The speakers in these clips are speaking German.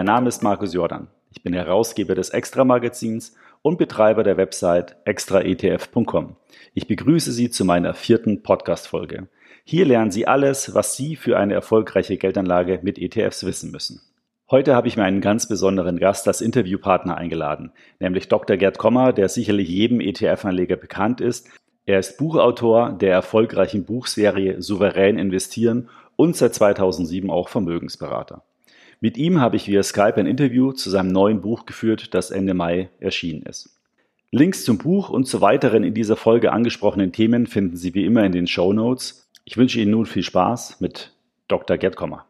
Mein Name ist Markus Jordan. Ich bin Herausgeber des Extra-Magazins und Betreiber der Website extraetf.com. Ich begrüße Sie zu meiner vierten Podcast-Folge. Hier lernen Sie alles, was Sie für eine erfolgreiche Geldanlage mit ETFs wissen müssen. Heute habe ich mir einen ganz besonderen Gast als Interviewpartner eingeladen, nämlich Dr. Gerd Kommer, der sicherlich jedem ETF-Anleger bekannt ist. Er ist Buchautor der erfolgreichen Buchserie Souverän investieren und seit 2007 auch Vermögensberater. Mit ihm habe ich via Skype ein Interview zu seinem neuen Buch geführt, das Ende Mai erschienen ist. Links zum Buch und zu weiteren in dieser Folge angesprochenen Themen finden Sie wie immer in den Show Notes. Ich wünsche Ihnen nun viel Spaß mit Dr. Gerd Kommer.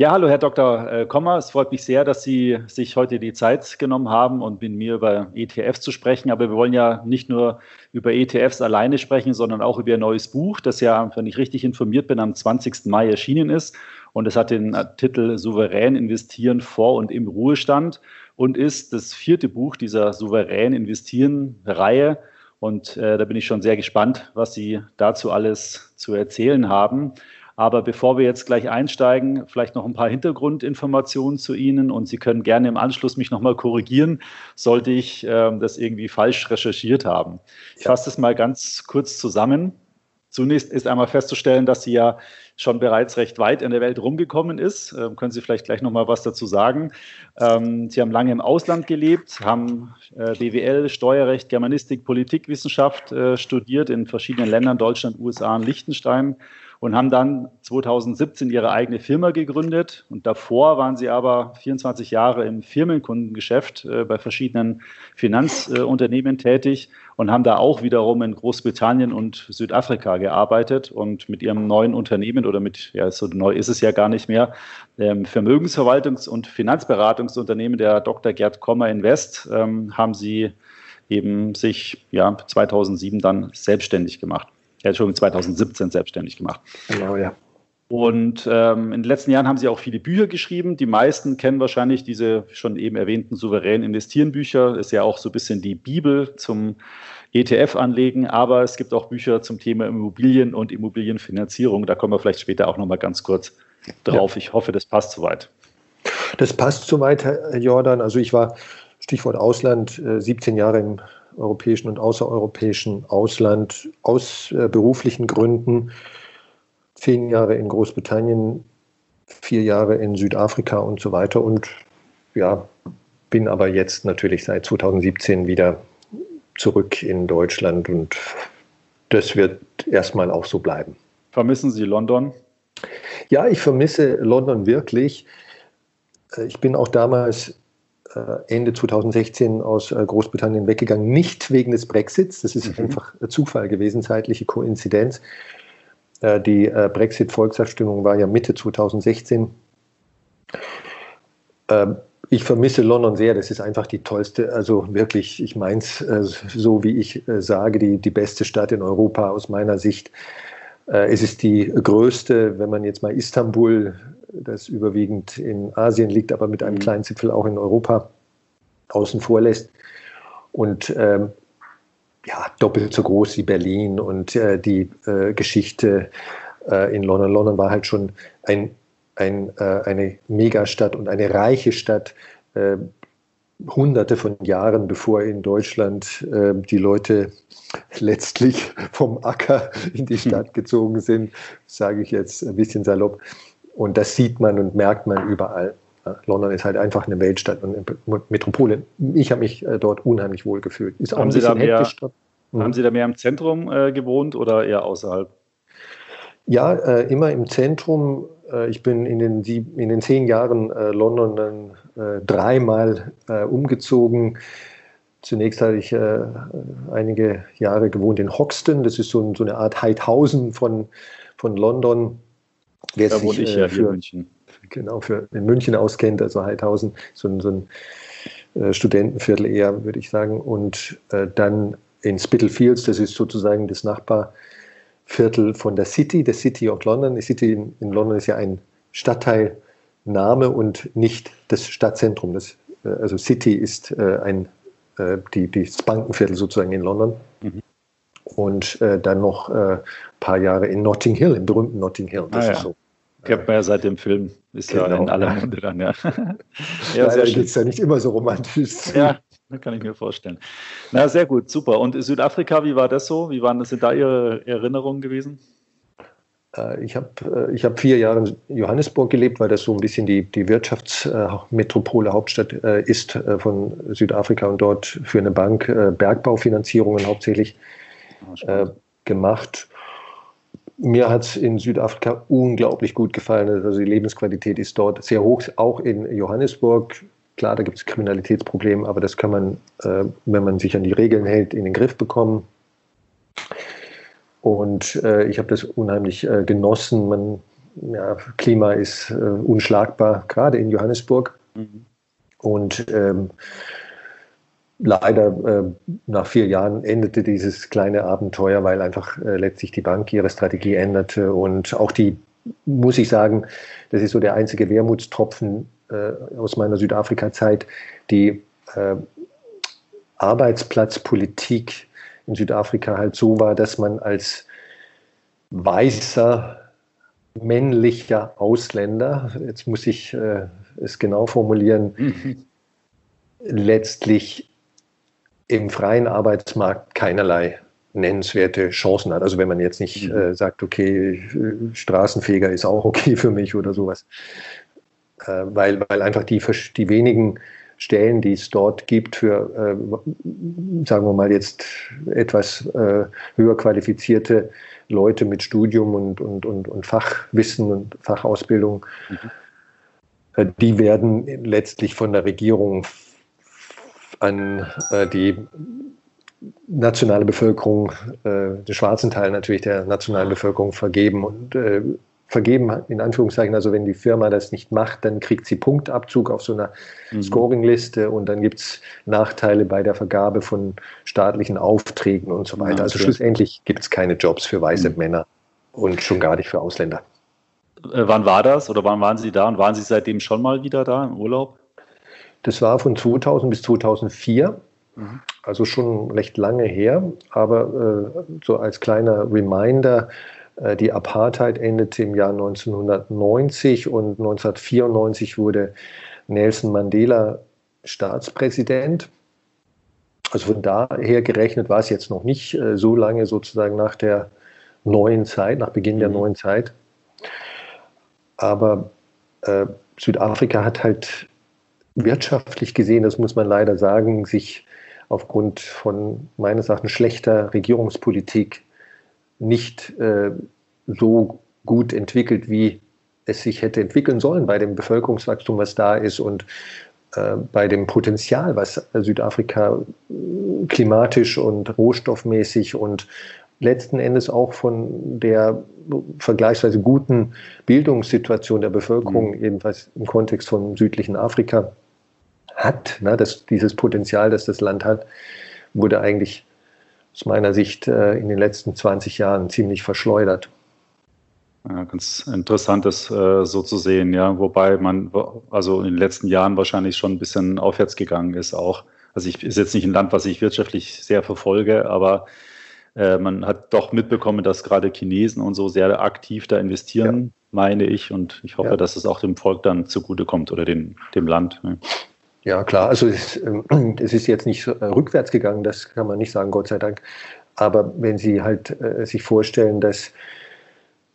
Ja, hallo Herr Dr. Äh, Kommer. Es freut mich sehr, dass Sie sich heute die Zeit genommen haben und mit mir über ETFs zu sprechen. Aber wir wollen ja nicht nur über ETFs alleine sprechen, sondern auch über Ihr neues Buch, das ja, wenn ich richtig informiert bin, am 20. Mai erschienen ist. Und es hat den Titel Souverän investieren vor und im Ruhestand und ist das vierte Buch dieser Souverän investieren Reihe. Und äh, da bin ich schon sehr gespannt, was Sie dazu alles zu erzählen haben. Aber bevor wir jetzt gleich einsteigen, vielleicht noch ein paar Hintergrundinformationen zu Ihnen und Sie können gerne im Anschluss mich nochmal korrigieren, sollte ich äh, das irgendwie falsch recherchiert haben. Ich fasse das mal ganz kurz zusammen. Zunächst ist einmal festzustellen, dass Sie ja schon bereits recht weit in der Welt rumgekommen ist. Ähm, können Sie vielleicht gleich noch mal was dazu sagen? Ähm, Sie haben lange im Ausland gelebt, haben äh, BWL, Steuerrecht, Germanistik, Politikwissenschaft äh, studiert in verschiedenen Ländern, Deutschland, USA und Liechtenstein und haben dann 2017 ihre eigene Firma gegründet. Und davor waren sie aber 24 Jahre im Firmenkundengeschäft äh, bei verschiedenen Finanzunternehmen äh, tätig und haben da auch wiederum in Großbritannien und Südafrika gearbeitet und mit ihrem neuen Unternehmen oder mit, ja, so neu ist es ja gar nicht mehr, ähm, Vermögensverwaltungs- und Finanzberatungsunternehmen der Dr. Gerd Kommer Invest ähm, haben sie eben sich ja 2007 dann selbstständig gemacht ja, Entschuldigung, 2017 selbstständig gemacht. Genau, ja. Und ähm, in den letzten Jahren haben sie auch viele Bücher geschrieben. Die meisten kennen wahrscheinlich diese schon eben erwähnten souverän investieren Bücher. Ist ja auch so ein bisschen die Bibel zum ETF-Anlegen. Aber es gibt auch Bücher zum Thema Immobilien und Immobilienfinanzierung. Da kommen wir vielleicht später auch noch mal ganz kurz drauf. Ja. Ich hoffe, das passt soweit. Das passt soweit, Herr Jordan. Also ich war, Stichwort Ausland, 17 äh, Jahre im europäischen und außereuropäischen Ausland aus äh, beruflichen Gründen. Zehn Jahre in Großbritannien, vier Jahre in Südafrika und so weiter. Und ja, bin aber jetzt natürlich seit 2017 wieder zurück in Deutschland und das wird erstmal auch so bleiben. Vermissen Sie London? Ja, ich vermisse London wirklich. Äh, ich bin auch damals Ende 2016 aus äh, Großbritannien weggegangen, nicht wegen des Brexits, das ist mhm. einfach Zufall gewesen, zeitliche Koinzidenz. Äh, die Brexit-Volksabstimmung war ja Mitte 2016. Ähm, ich vermisse London sehr, das ist einfach die tollste, also wirklich, ich meine es so, wie ich sage, die, die beste Stadt in Europa aus meiner Sicht. Es ist die größte, wenn man jetzt mal Istanbul das überwiegend in Asien liegt, aber mit einem mhm. kleinen Zipfel auch in Europa außen vor lässt. Und ähm, ja, doppelt so groß wie Berlin und äh, die äh, Geschichte äh, in London. London war halt schon ein, ein, äh, eine Megastadt und eine reiche Stadt, äh, hunderte von Jahren bevor in Deutschland äh, die Leute letztlich vom Acker in die Stadt gezogen sind, sage ich jetzt ein bisschen salopp. Und das sieht man und merkt man überall. London ist halt einfach eine Weltstadt und eine Metropole. Ich habe mich äh, dort unheimlich wohl gefühlt. Ist auch haben, Sie da mehr, mhm. haben Sie da mehr im Zentrum äh, gewohnt oder eher außerhalb? Ja, äh, immer im Zentrum. Äh, ich bin in den, in den zehn Jahren äh, London dann äh, dreimal umgezogen. Zunächst hatte ich einige Jahre gewohnt in Hoxton. Das ist so, so eine Art Heidhausen von, von London Wer da wohne ich ja äh, für, in München. Genau, für in München auskennt, also Heidhausen, so ein, so ein äh, Studentenviertel eher, würde ich sagen. Und äh, dann in Spitalfields, das ist sozusagen das Nachbarviertel von der City, der City of London. Die City in, in London ist ja ein Stadtteilname und nicht das Stadtzentrum. Das, äh, also City ist äh, ein, äh, die, das Bankenviertel sozusagen in London. Mhm. Und dann noch ein paar Jahre in Notting Hill, im berühmten Notting Hill. Das ah, ja. ist so Kennt man ja seit dem Film, ist genau. ja in aller Munde dann, ja. ja Leider geht es ja nicht immer so romantisch. Ja, kann ich mir vorstellen. Na, sehr gut, super. Und Südafrika, wie war das so? Wie waren das, sind da Ihre Erinnerungen gewesen? Äh, ich habe äh, ich hab vier Jahre in Johannesburg gelebt, weil das so ein bisschen die, die Wirtschaftsmetropole, Hauptstadt äh, ist von Südafrika und dort für eine Bank Bergbaufinanzierungen hauptsächlich ah, gemacht mir hat es in Südafrika unglaublich gut gefallen. Also die Lebensqualität ist dort sehr hoch, auch in Johannesburg. Klar, da gibt es Kriminalitätsprobleme, aber das kann man, äh, wenn man sich an die Regeln hält, in den Griff bekommen. Und äh, ich habe das unheimlich äh, genossen. Man, ja, Klima ist äh, unschlagbar, gerade in Johannesburg. Mhm. Und ähm, leider äh, nach vier Jahren endete dieses kleine Abenteuer, weil einfach äh, letztlich die Bank ihre Strategie änderte und auch die, muss ich sagen, das ist so der einzige Wermutstropfen äh, aus meiner Südafrika-Zeit, die äh, Arbeitsplatzpolitik in Südafrika halt so war, dass man als weißer, männlicher Ausländer, jetzt muss ich äh, es genau formulieren, mhm. letztlich im freien Arbeitsmarkt keinerlei nennenswerte Chancen hat. Also wenn man jetzt nicht mhm. äh, sagt, okay, Straßenfeger ist auch okay für mich oder sowas. Äh, weil, weil einfach die, die wenigen Stellen, die es dort gibt für, äh, sagen wir mal jetzt etwas äh, höher qualifizierte Leute mit Studium und, und, und, und Fachwissen und Fachausbildung, mhm. Äh, die werden letztlich von der Regierung an äh, die nationale Bevölkerung, äh, den schwarzen Teil natürlich der nationalen Bevölkerung vergeben und äh, vergeben in Anführungszeichen. Also wenn die Firma das nicht macht, dann kriegt sie Punktabzug auf so einer mhm. Scoringliste und dann gibt es Nachteile bei der Vergabe von staatlichen Aufträgen und so weiter. Ja, also schlussendlich gibt es keine Jobs für weiße mhm. Männer und schon gar nicht für Ausländer. Äh, wann war das oder wann waren Sie da und waren Sie seitdem schon mal wieder da im Urlaub? Das war von 2000 bis 2004, mhm. also schon recht lange her. Aber äh, so als kleiner Reminder, äh, die Apartheid endete im Jahr 1990 und 1994 wurde Nelson Mandela Staatspräsident. Also von daher gerechnet war es jetzt noch nicht äh, so lange sozusagen nach der neuen Zeit, nach Beginn mhm. der neuen Zeit. Aber äh, Südafrika hat halt wirtschaftlich gesehen, das muss man leider sagen, sich aufgrund von meines Erachtens schlechter Regierungspolitik nicht äh, so gut entwickelt, wie es sich hätte entwickeln sollen bei dem Bevölkerungswachstum, was da ist und äh, bei dem Potenzial, was Südafrika klimatisch und rohstoffmäßig und letzten Endes auch von der vergleichsweise guten Bildungssituation der Bevölkerung, mhm. ebenfalls im Kontext von südlichen Afrika, hat, ne, das, dieses Potenzial, das das Land hat, wurde eigentlich aus meiner Sicht äh, in den letzten 20 Jahren ziemlich verschleudert. Ja, ganz interessant, das äh, so zu sehen, ja. Wobei man also in den letzten Jahren wahrscheinlich schon ein bisschen aufwärts gegangen ist auch. Also ich ist jetzt nicht ein Land, was ich wirtschaftlich sehr verfolge, aber äh, man hat doch mitbekommen, dass gerade Chinesen und so sehr aktiv da investieren, ja. meine ich. Und ich hoffe, ja. dass es auch dem Volk dann zugutekommt oder den, dem Land. Ne. Ja, klar. Also es, äh, es ist jetzt nicht äh, rückwärts gegangen, das kann man nicht sagen, Gott sei Dank. Aber wenn Sie halt äh, sich vorstellen, dass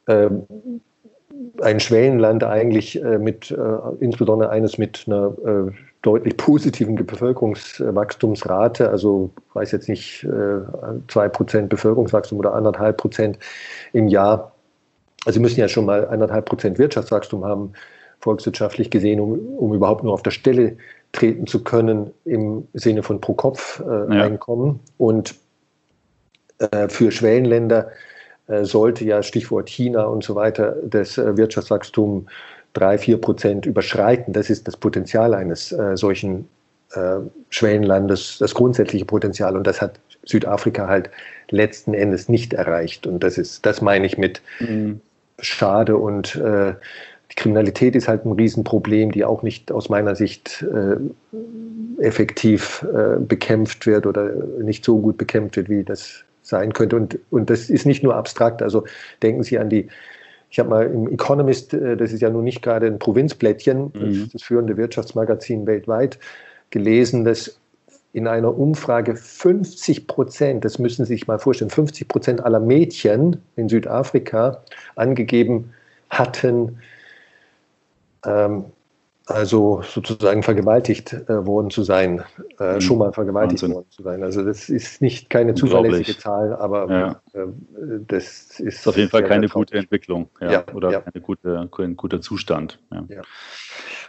äh, ein Schwellenland eigentlich äh, mit, äh, insbesondere eines mit einer deutlich positiven Bevölkerungswachstumsrate, also weiß jetzt nicht, zwei Prozent Bevölkerungswachstum oder anderthalb Prozent im Jahr. Also Sie müssen ja schon mal anderthalb Prozent Wirtschaftswachstum haben, volkswirtschaftlich gesehen, um, um überhaupt nur auf der Stelle treten zu können im Sinne von Pro-Kopf-Einkommen. Äh, ja. Und äh, für Schwellenländer äh, sollte ja Stichwort China und so weiter das äh, Wirtschaftswachstum drei, vier Prozent überschreiten. Das ist das Potenzial eines äh, solchen äh, Schwellenlandes, das grundsätzliche Potenzial. Und das hat Südafrika halt letzten Endes nicht erreicht. Und das ist, das meine ich mit mhm. schade und die Kriminalität ist halt ein Riesenproblem, die auch nicht aus meiner Sicht äh, effektiv äh, bekämpft wird oder nicht so gut bekämpft wird, wie das sein könnte. Und, und das ist nicht nur abstrakt. Also denken Sie an die Ich habe mal im Economist, äh, das ist ja nun nicht gerade ein Provinzblättchen, das, Mhm. das führende Wirtschaftsmagazin weltweit, gelesen, dass in einer Umfrage 50 Prozent, das müssen Sie sich mal vorstellen, 50 Prozent aller Mädchen in Südafrika angegeben hatten, ähm, also sozusagen vergewaltigt äh, worden zu sein, äh, Mhm. schon mal vergewaltigt Wahnsinn. worden zu sein. Also das ist nicht keine zuverlässige. Zahl, aber Ja. äh, das ist, ist auf jeden Fall keine gute. Entwicklung ja, Ja, oder ja. keine gute, kein guter Zustand. Ja.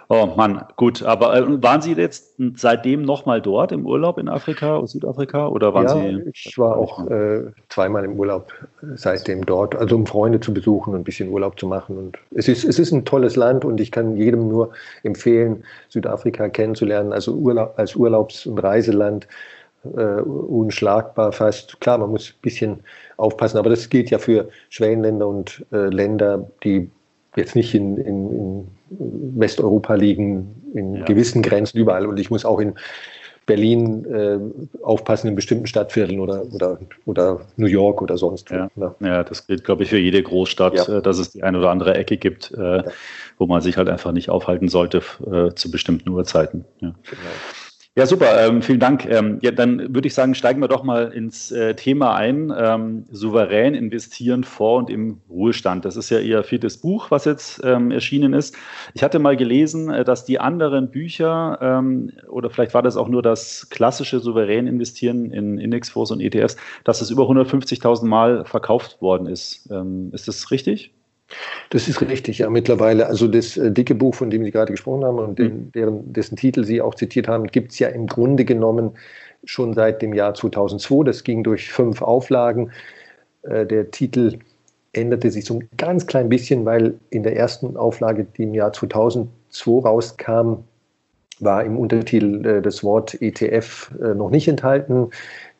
Oh Mann, gut. Aber äh, waren Sie jetzt seitdem nochmal dort im Urlaub in Afrika, Südafrika? Oder waren ja, Sie? ich war auch äh, zweimal im Urlaub äh, seitdem dort, also um Freunde zu besuchen und ein bisschen Urlaub zu machen. Und es ist, es ist ein tolles Land und ich kann jedem nur empfehlen, Südafrika kennenzulernen, also Urlaub, als Urlaubs- und Reiseland. Äh, unschlagbar fast. Klar, man muss ein bisschen aufpassen, aber das gilt ja für Schwellenländer und äh, Länder, die jetzt nicht in, in, in Westeuropa liegen, in Ja. gewissen Grenzen überall. Und ich muss auch in Berlin äh, aufpassen in bestimmten Stadtvierteln oder, oder, oder New York oder sonst wo. Ja. ne? Ja, das gilt, glaube ich, für jede Großstadt, Ja. äh, dass es die eine oder andere Ecke gibt, äh, Ja. wo man sich halt einfach nicht aufhalten sollte äh, zu bestimmten Uhrzeiten. Genau. Ja, super, ähm, vielen Dank. Ähm, ja, dann würde ich sagen, steigen wir doch mal ins äh, Thema ein. Ähm, souverän investieren vor und im Ruhestand. Das ist ja Ihr viertes Buch, was jetzt ähm, erschienen ist. Ich hatte mal gelesen, äh, dass die anderen Bücher, ähm, oder vielleicht war das auch nur das klassische souverän investieren in Indexfonds und ETFs, dass es über 150.000 Mal verkauft worden ist. Ähm, ist das richtig? Das ist richtig, ja, mittlerweile. Also das äh, dicke Buch, von dem Sie gerade gesprochen haben und den, deren, dessen Titel Sie auch zitiert haben, gibt es ja im Grunde genommen schon seit dem Jahr 2002. Das ging durch fünf Auflagen. Äh, der Titel änderte sich so ein ganz klein bisschen, weil in der ersten Auflage, die im Jahr 2002 rauskam, war im Untertitel äh, das Wort ETF noch nicht enthalten,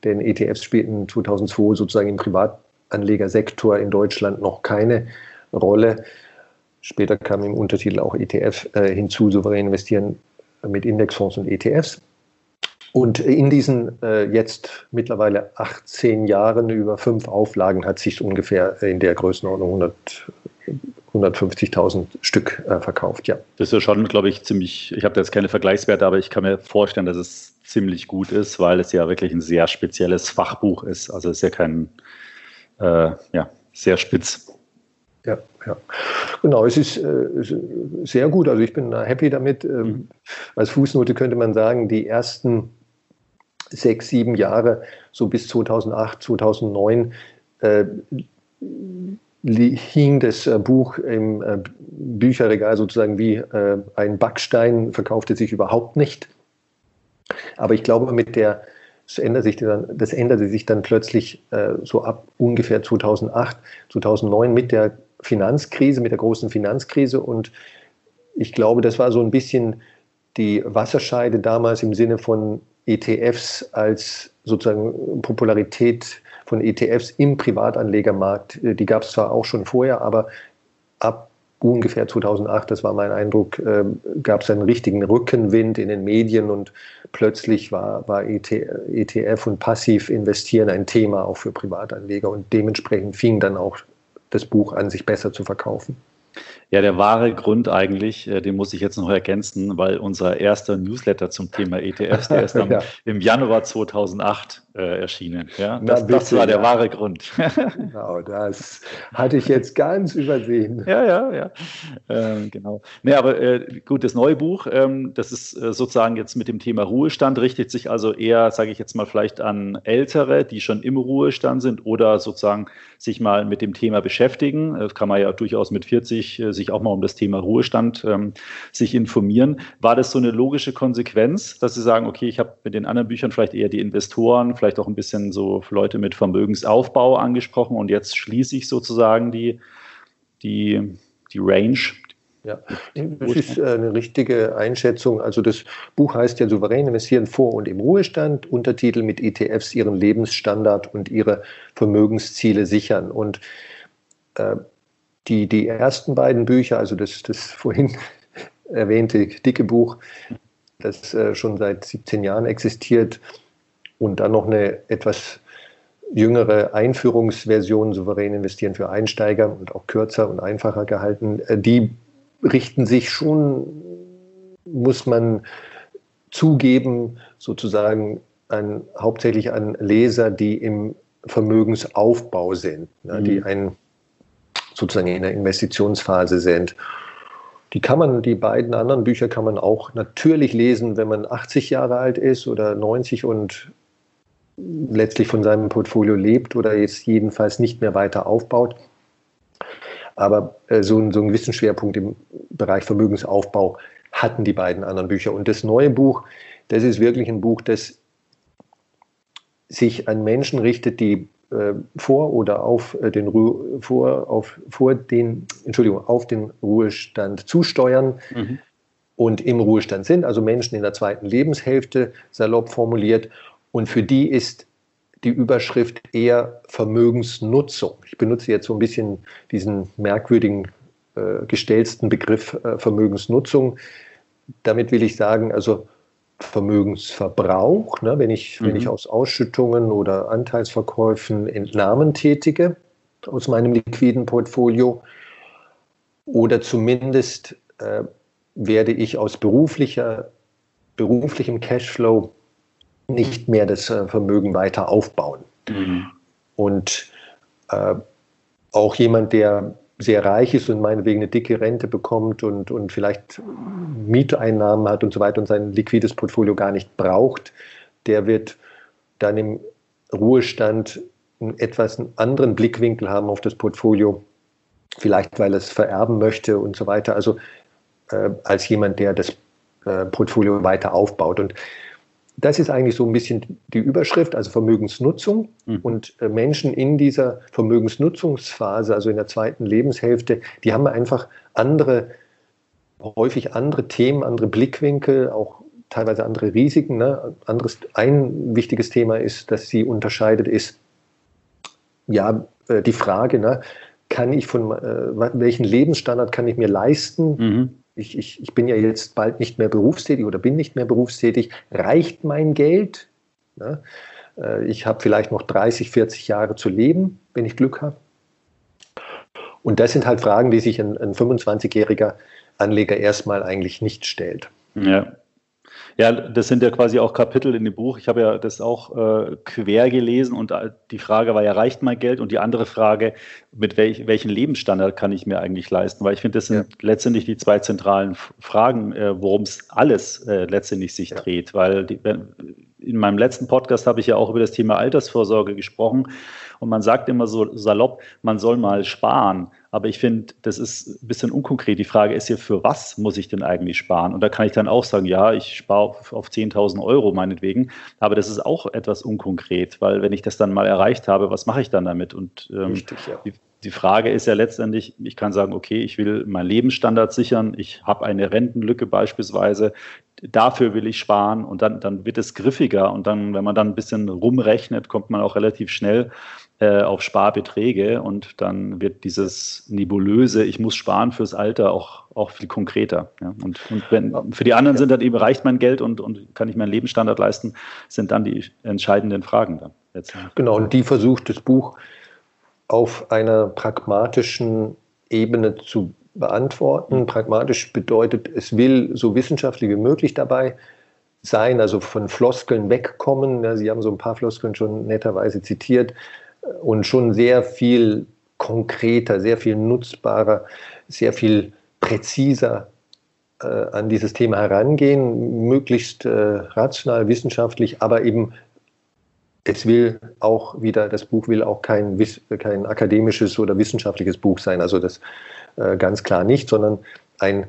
denn ETFs spielten 2002 sozusagen im Privatanlegersektor in Deutschland noch keine Rolle. Später kam im Untertitel auch ETF äh, hinzu, souverän investieren mit Indexfonds und ETFs. Und in diesen äh, jetzt mittlerweile 18 Jahren über fünf Auflagen hat sich ungefähr in der Größenordnung 100, 150.000 Stück äh, verkauft, ja. Das ist schon, glaube ich, ziemlich, ich habe da jetzt keine Vergleichswerte, aber ich kann mir vorstellen, dass es ziemlich gut ist, weil es ja wirklich ein sehr spezielles Fachbuch ist. Also es ist ja kein, äh, ja, sehr spitz. Ja, ja. Genau, es ist äh, sehr gut. Also ich bin da happy damit. Ähm, Mhm. Als Fußnote könnte man sagen, die ersten sechs, sieben Jahre, so bis 2008, 2009, äh, hing das äh, Buch im äh, Bücherregal sozusagen wie äh, ein Backstein, verkaufte sich überhaupt nicht. Aber ich glaube, mit der, das änderte sich dann, das änderte sich dann plötzlich äh, so ab ungefähr 2008, 2009 mit der Finanzkrise, mit der großen Finanzkrise. Und ich glaube, das war so ein bisschen die Wasserscheide damals im Sinne von ETFs als sozusagen Popularität von ETFs im Privatanlegermarkt. Äh, Die gab es zwar auch schon vorher, aber ab ungefähr 2008, das war mein Eindruck, äh, gab es einen richtigen Rückenwind in den Medien und plötzlich war, war ET, ETF und passiv investieren ein Thema auch für Privatanleger und dementsprechend fing dann auch das Buch an, sich besser zu verkaufen. Ja, der wahre Grund eigentlich, äh, den muss ich jetzt noch ergänzen, weil unser erster Newsletter zum Thema ETFs, der ist am, Ja. im Januar 2008 äh, erschienen. Ja, Na das, das bitte, war der ja. wahre Grund. Genau, das hatte ich jetzt ganz übersehen. Ja, ja, ja. Ähm, genau. Nee, aber äh, gut, das neue Buch, ähm, das ist äh, sozusagen jetzt mit dem Thema Ruhestand, richtet sich also eher, sage ich jetzt mal, vielleicht an Ältere, die schon im Ruhestand sind oder sozusagen sich mal mit dem Thema beschäftigen. Das kann man ja durchaus mit 40 äh, sich auch mal um das Thema Ruhestand ähm, sich informieren. War das so eine logische Konsequenz, dass Sie sagen, okay, ich habe mit den anderen Büchern vielleicht eher die Investoren, vielleicht auch ein bisschen so Leute mit Vermögensaufbau angesprochen und jetzt schließe ich sozusagen die, die, die Range. Ja, das ist äh, eine richtige Einschätzung. Also das Buch heißt ja Souverän investieren vor und im Ruhestand, Untertitel mit ETFs ihren Lebensstandard und ihre Vermögensziele sichern. Und äh, die, die ersten beiden Bücher, also das, das vorhin erwähnte dicke Buch, das äh, schon seit 17 Jahren existiert und dann noch eine etwas jüngere Einführungsversion souverän investieren für Einsteiger und auch kürzer und einfacher gehalten. Äh, die richten sich schon, muss man zugeben, sozusagen an, hauptsächlich an Leser, die im Vermögensaufbau sind, ne, mhm. die ein, sozusagen in der Investitionsphase sind. Die kann man, die beiden anderen Bücher kann man auch natürlich lesen, wenn man 80 Jahre alt ist oder 90 und letztlich von seinem Portfolio lebt oder jetzt jedenfalls nicht mehr weiter aufbaut. Aber äh, so, so einen gewissen Schwerpunkt im Bereich Vermögensaufbau hatten die beiden anderen Bücher. Und das neue Buch, das ist wirklich ein Buch, das sich an Menschen richtet, die äh, vor oder auf äh, den Ru vor, auf, vor den, Entschuldigung, auf den Ruhestand zusteuern mhm. und im Ruhestand sind, also Menschen in der zweiten Lebenshälfte, salopp formuliert. Und für die ist die Überschrift eher Vermögensnutzung. Ich benutze jetzt so ein bisschen diesen merkwürdigen, äh, gestellten Begriff äh, Vermögensnutzung. Damit will ich sagen, also Vermögensverbrauch, ne, wenn, ich, mhm. wenn ich aus Ausschüttungen oder Anteilsverkäufen Entnahmen tätige aus meinem liquiden Portfolio oder zumindest äh, werde ich aus beruflicher, beruflichem Cashflow nicht mehr das äh, Vermögen weiter aufbauen. Mhm. Und äh, auch jemand, der sehr reich ist und meinetwegen eine dicke Rente bekommt und, und vielleicht Mieteinnahmen hat und so weiter und sein liquides Portfolio gar nicht braucht, der wird dann im Ruhestand einen etwas anderen Blickwinkel haben auf das Portfolio, vielleicht weil er es vererben möchte und so weiter, also äh, als jemand, der das äh, Portfolio weiter aufbaut. Und das ist eigentlich so ein bisschen die Überschrift, also Vermögensnutzung. Mhm. Und äh, Menschen in dieser Vermögensnutzungsphase, also in der zweiten Lebenshälfte, die haben einfach andere, häufig andere Themen, andere Blickwinkel, auch teilweise andere Risiken. Ne? Anderes, ein wichtiges Thema ist, dass sie unterscheidet, ist ja äh, die Frage, ne? kann ich von äh, welchen Lebensstandard kann ich mir leisten? Mhm ich, ich, ich bin ja jetzt bald nicht mehr berufstätig oder bin nicht mehr berufstätig, reicht mein Geld? Ja, äh, ich habe vielleicht noch 30, 40 Jahre zu leben, wenn ich Glück habe. Und das sind halt Fragen, die sich ein, ein 25-jähriger Anleger erstmal eigentlich nicht stellt. Ja. Ja, das sind ja quasi auch Kapitel in dem Buch. Ich habe ja das auch äh, quer gelesen und äh, die Frage war ja, reicht mein Geld? Und die andere Frage, mit welch, welchen Lebensstandard kann ich mir eigentlich leisten? Weil ich finde, das sind ja. letztendlich die zwei zentralen Fragen, äh, worum es alles äh, letztendlich sich ja. dreht. Weil die, in meinem letzten Podcast habe ich ja auch über das Thema Altersvorsorge gesprochen. Und man sagt immer so salopp, man soll mal sparen. Aber ich finde, das ist ein bisschen unkonkret. Die Frage ist ja, für was muss ich denn eigentlich sparen? Und da kann ich dann auch sagen, ja, ich spare auf, auf 10.000 Euro meinetwegen. Aber das ist auch etwas unkonkret, weil wenn ich das dann mal erreicht habe, was mache ich dann damit? Und ähm, Richtig, ja. die, die Frage ist ja letztendlich, ich kann sagen, okay, ich will meinen Lebensstandard sichern, ich habe eine Rentenlücke beispielsweise, dafür will ich sparen und dann, dann wird es griffiger und dann, wenn man dann ein bisschen rumrechnet, kommt man auch relativ schnell äh, auf Sparbeträge und dann wird dieses nebulöse, ich muss sparen fürs Alter auch, auch viel konkreter. Ja? Und, und wenn, für die anderen sind dann eben, reicht mein Geld und, und kann ich meinen Lebensstandard leisten, sind dann die entscheidenden Fragen dann. Genau, und die versucht das Buch auf einer pragmatischen Ebene zu beantworten. Pragmatisch bedeutet, es will so wissenschaftlich wie möglich dabei sein, also von Floskeln wegkommen. Ja, Sie haben so ein paar Floskeln schon netterweise zitiert und schon sehr viel konkreter, sehr viel nutzbarer, sehr viel präziser äh, an dieses Thema herangehen, möglichst äh, rational, wissenschaftlich, aber eben es will auch wieder, das Buch will auch kein, kein akademisches oder wissenschaftliches Buch sein, also das äh, ganz klar nicht, sondern ein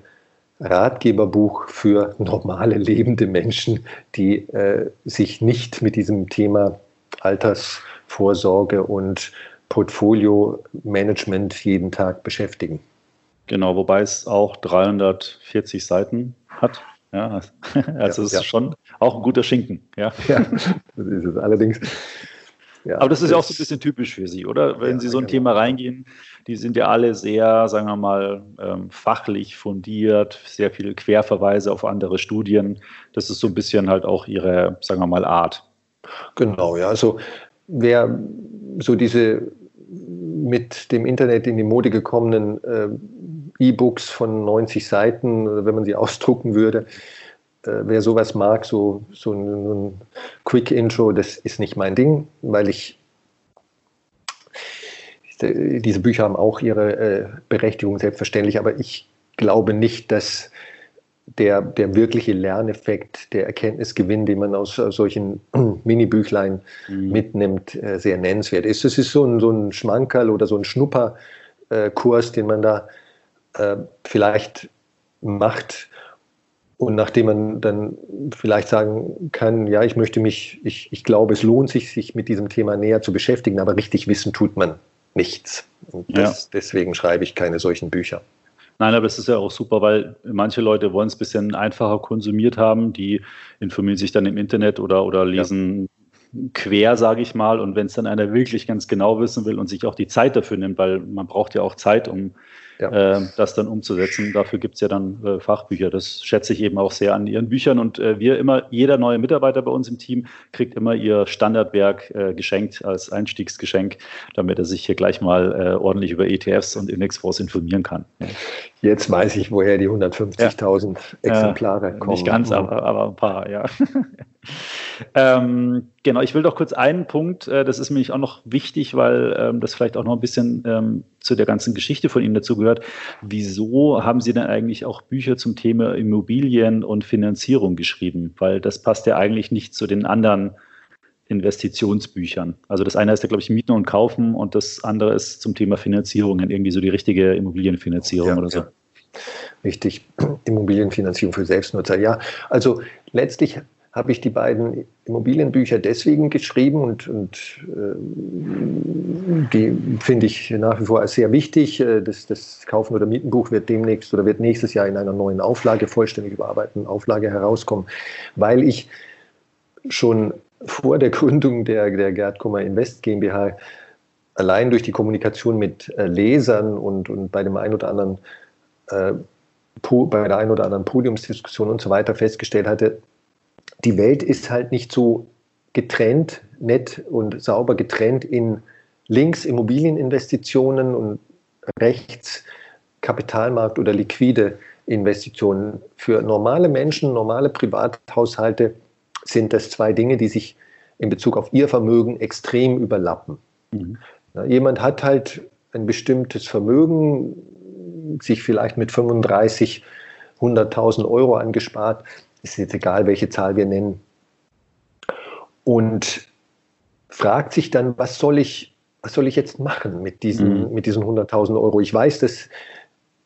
Ratgeberbuch für normale lebende Menschen, die äh, sich nicht mit diesem Thema Alters Vorsorge und Portfolio-Management jeden Tag beschäftigen. Genau, wobei es auch 340 Seiten hat. Ja, also ja, es ist ja. schon auch ein guter Schinken. Ja, ja das ist es allerdings. Ja, Aber das ist ja auch so ein bisschen typisch für Sie, oder? Wenn Sie so ein genau. Thema reingehen, die sind ja alle sehr, sagen wir mal, ähm, fachlich fundiert, sehr viele Querverweise auf andere Studien. Das ist so ein bisschen halt auch Ihre, sagen wir mal, Art. Genau, ja. Also wer so diese mit dem Internet in die Mode gekommenen äh, E-Books von 90 Seiten, wenn man sie ausdrucken würde, äh, wer sowas mag, so, so ein, ein Quick Intro, das ist nicht mein Ding, weil ich diese Bücher haben auch ihre äh, Berechtigung, selbstverständlich, aber ich glaube nicht, dass der, der wirkliche Lerneffekt, der Erkenntnisgewinn, den man aus solchen Mini-Büchlein mhm. mitnimmt, äh, sehr nennenswert ist. Es ist so ein, so ein Schmankerl oder so ein Schnupperkurs, den man da äh, vielleicht macht und nachdem man dann vielleicht sagen kann, ja, ich möchte mich, ich, ich glaube, es lohnt sich, sich mit diesem Thema näher zu beschäftigen, aber richtig wissen tut man nichts. Und das, ja. deswegen schreibe ich keine solchen Bücher. Nein, aber das ist ja auch super, weil manche Leute wollen es ein bisschen einfacher konsumiert haben, die informieren sich dann im Internet oder, oder lesen ja. quer, sage ich mal. Und wenn es dann einer wirklich ganz genau wissen will und sich auch die Zeit dafür nimmt, weil man braucht ja auch Zeit, um ja. äh, das dann umzusetzen. Dafür gibt es ja dann äh, Fachbücher. Das schätze ich eben auch sehr an Ihren Büchern. Und äh, wir immer, jeder neue Mitarbeiter bei uns im Team kriegt immer ihr Standardwerk äh, geschenkt als Einstiegsgeschenk, damit er sich hier gleich mal äh, ordentlich über ETFs und Indexfonds informieren kann. Jetzt weiß ich, woher die 150.000 ja. Exemplare kommen. Nicht ganz, aber, aber ein paar, ja. ähm, genau, ich will doch kurz einen Punkt, äh, das ist nämlich auch noch wichtig, weil ähm, das vielleicht auch noch ein bisschen ähm, zu der ganzen Geschichte von Ihnen dazugehört. Wieso haben Sie denn eigentlich auch Bücher zum Thema Immobilien und Finanzierung geschrieben? Weil das passt ja eigentlich nicht zu den anderen Investitionsbüchern. Also das eine ist ja, glaube ich, Mieten und Kaufen und das andere ist zum Thema Finanzierung, irgendwie so die richtige Immobilienfinanzierung ja, oder so. Ja. Richtig, Immobilienfinanzierung für Selbstnutzer. Ja, also letztlich habe ich die beiden Immobilienbücher deswegen geschrieben und, und äh, die finde ich nach wie vor als sehr wichtig. Äh, das, das Kaufen- oder Mietenbuch wird demnächst oder wird nächstes Jahr in einer neuen Auflage, vollständig überarbeiteten Auflage herauskommen, weil ich schon vor der Gründung der, der Gerd Kummer Invest GmbH allein durch die Kommunikation mit äh, Lesern und, und bei dem einen oder anderen äh, bei der einen oder anderen Podiumsdiskussion und so weiter festgestellt hatte, die Welt ist halt nicht so getrennt, nett und sauber getrennt in links Immobilieninvestitionen und rechts Kapitalmarkt oder liquide Investitionen. Für normale Menschen, normale Privathaushalte sind das zwei Dinge, die sich in Bezug auf ihr Vermögen extrem überlappen. Mhm. jemand hat halt ein bestimmtes Vermögen, sich vielleicht mit 35, 100.000 Euro angespart ist jetzt egal, welche Zahl wir nennen, und fragt sich dann, was soll ich, was soll ich jetzt machen mit diesen, mhm. mit diesen 100.000 Euro? Ich weiß, dass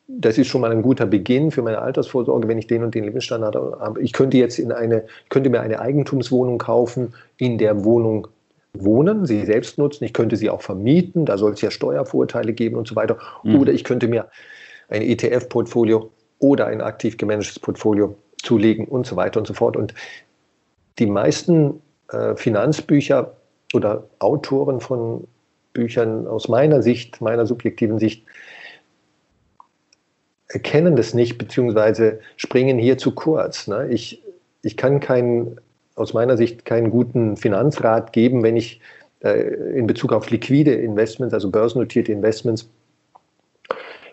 das ist schon mal ein guter Beginn für meine Altersvorsorge, wenn ich den und den Lebensstandard habe. Ich könnte jetzt in eine, könnte mir eine Eigentumswohnung kaufen, in der Wohnung wohnen, sie selbst nutzen. Ich könnte sie auch vermieten, da soll es ja Steuervorteile geben und so weiter. Mhm. Oder ich könnte mir ein ETF-Portfolio oder ein aktiv gemanagtes Portfolio zulegen und so weiter und so fort. Und die meisten äh, Finanzbücher oder Autoren von Büchern aus meiner Sicht, meiner subjektiven Sicht, erkennen das nicht, beziehungsweise springen hier zu kurz. Ne? Ich, ich kann keinen, aus meiner Sicht keinen guten Finanzrat geben, wenn ich äh, in Bezug auf liquide Investments, also börsennotierte Investments,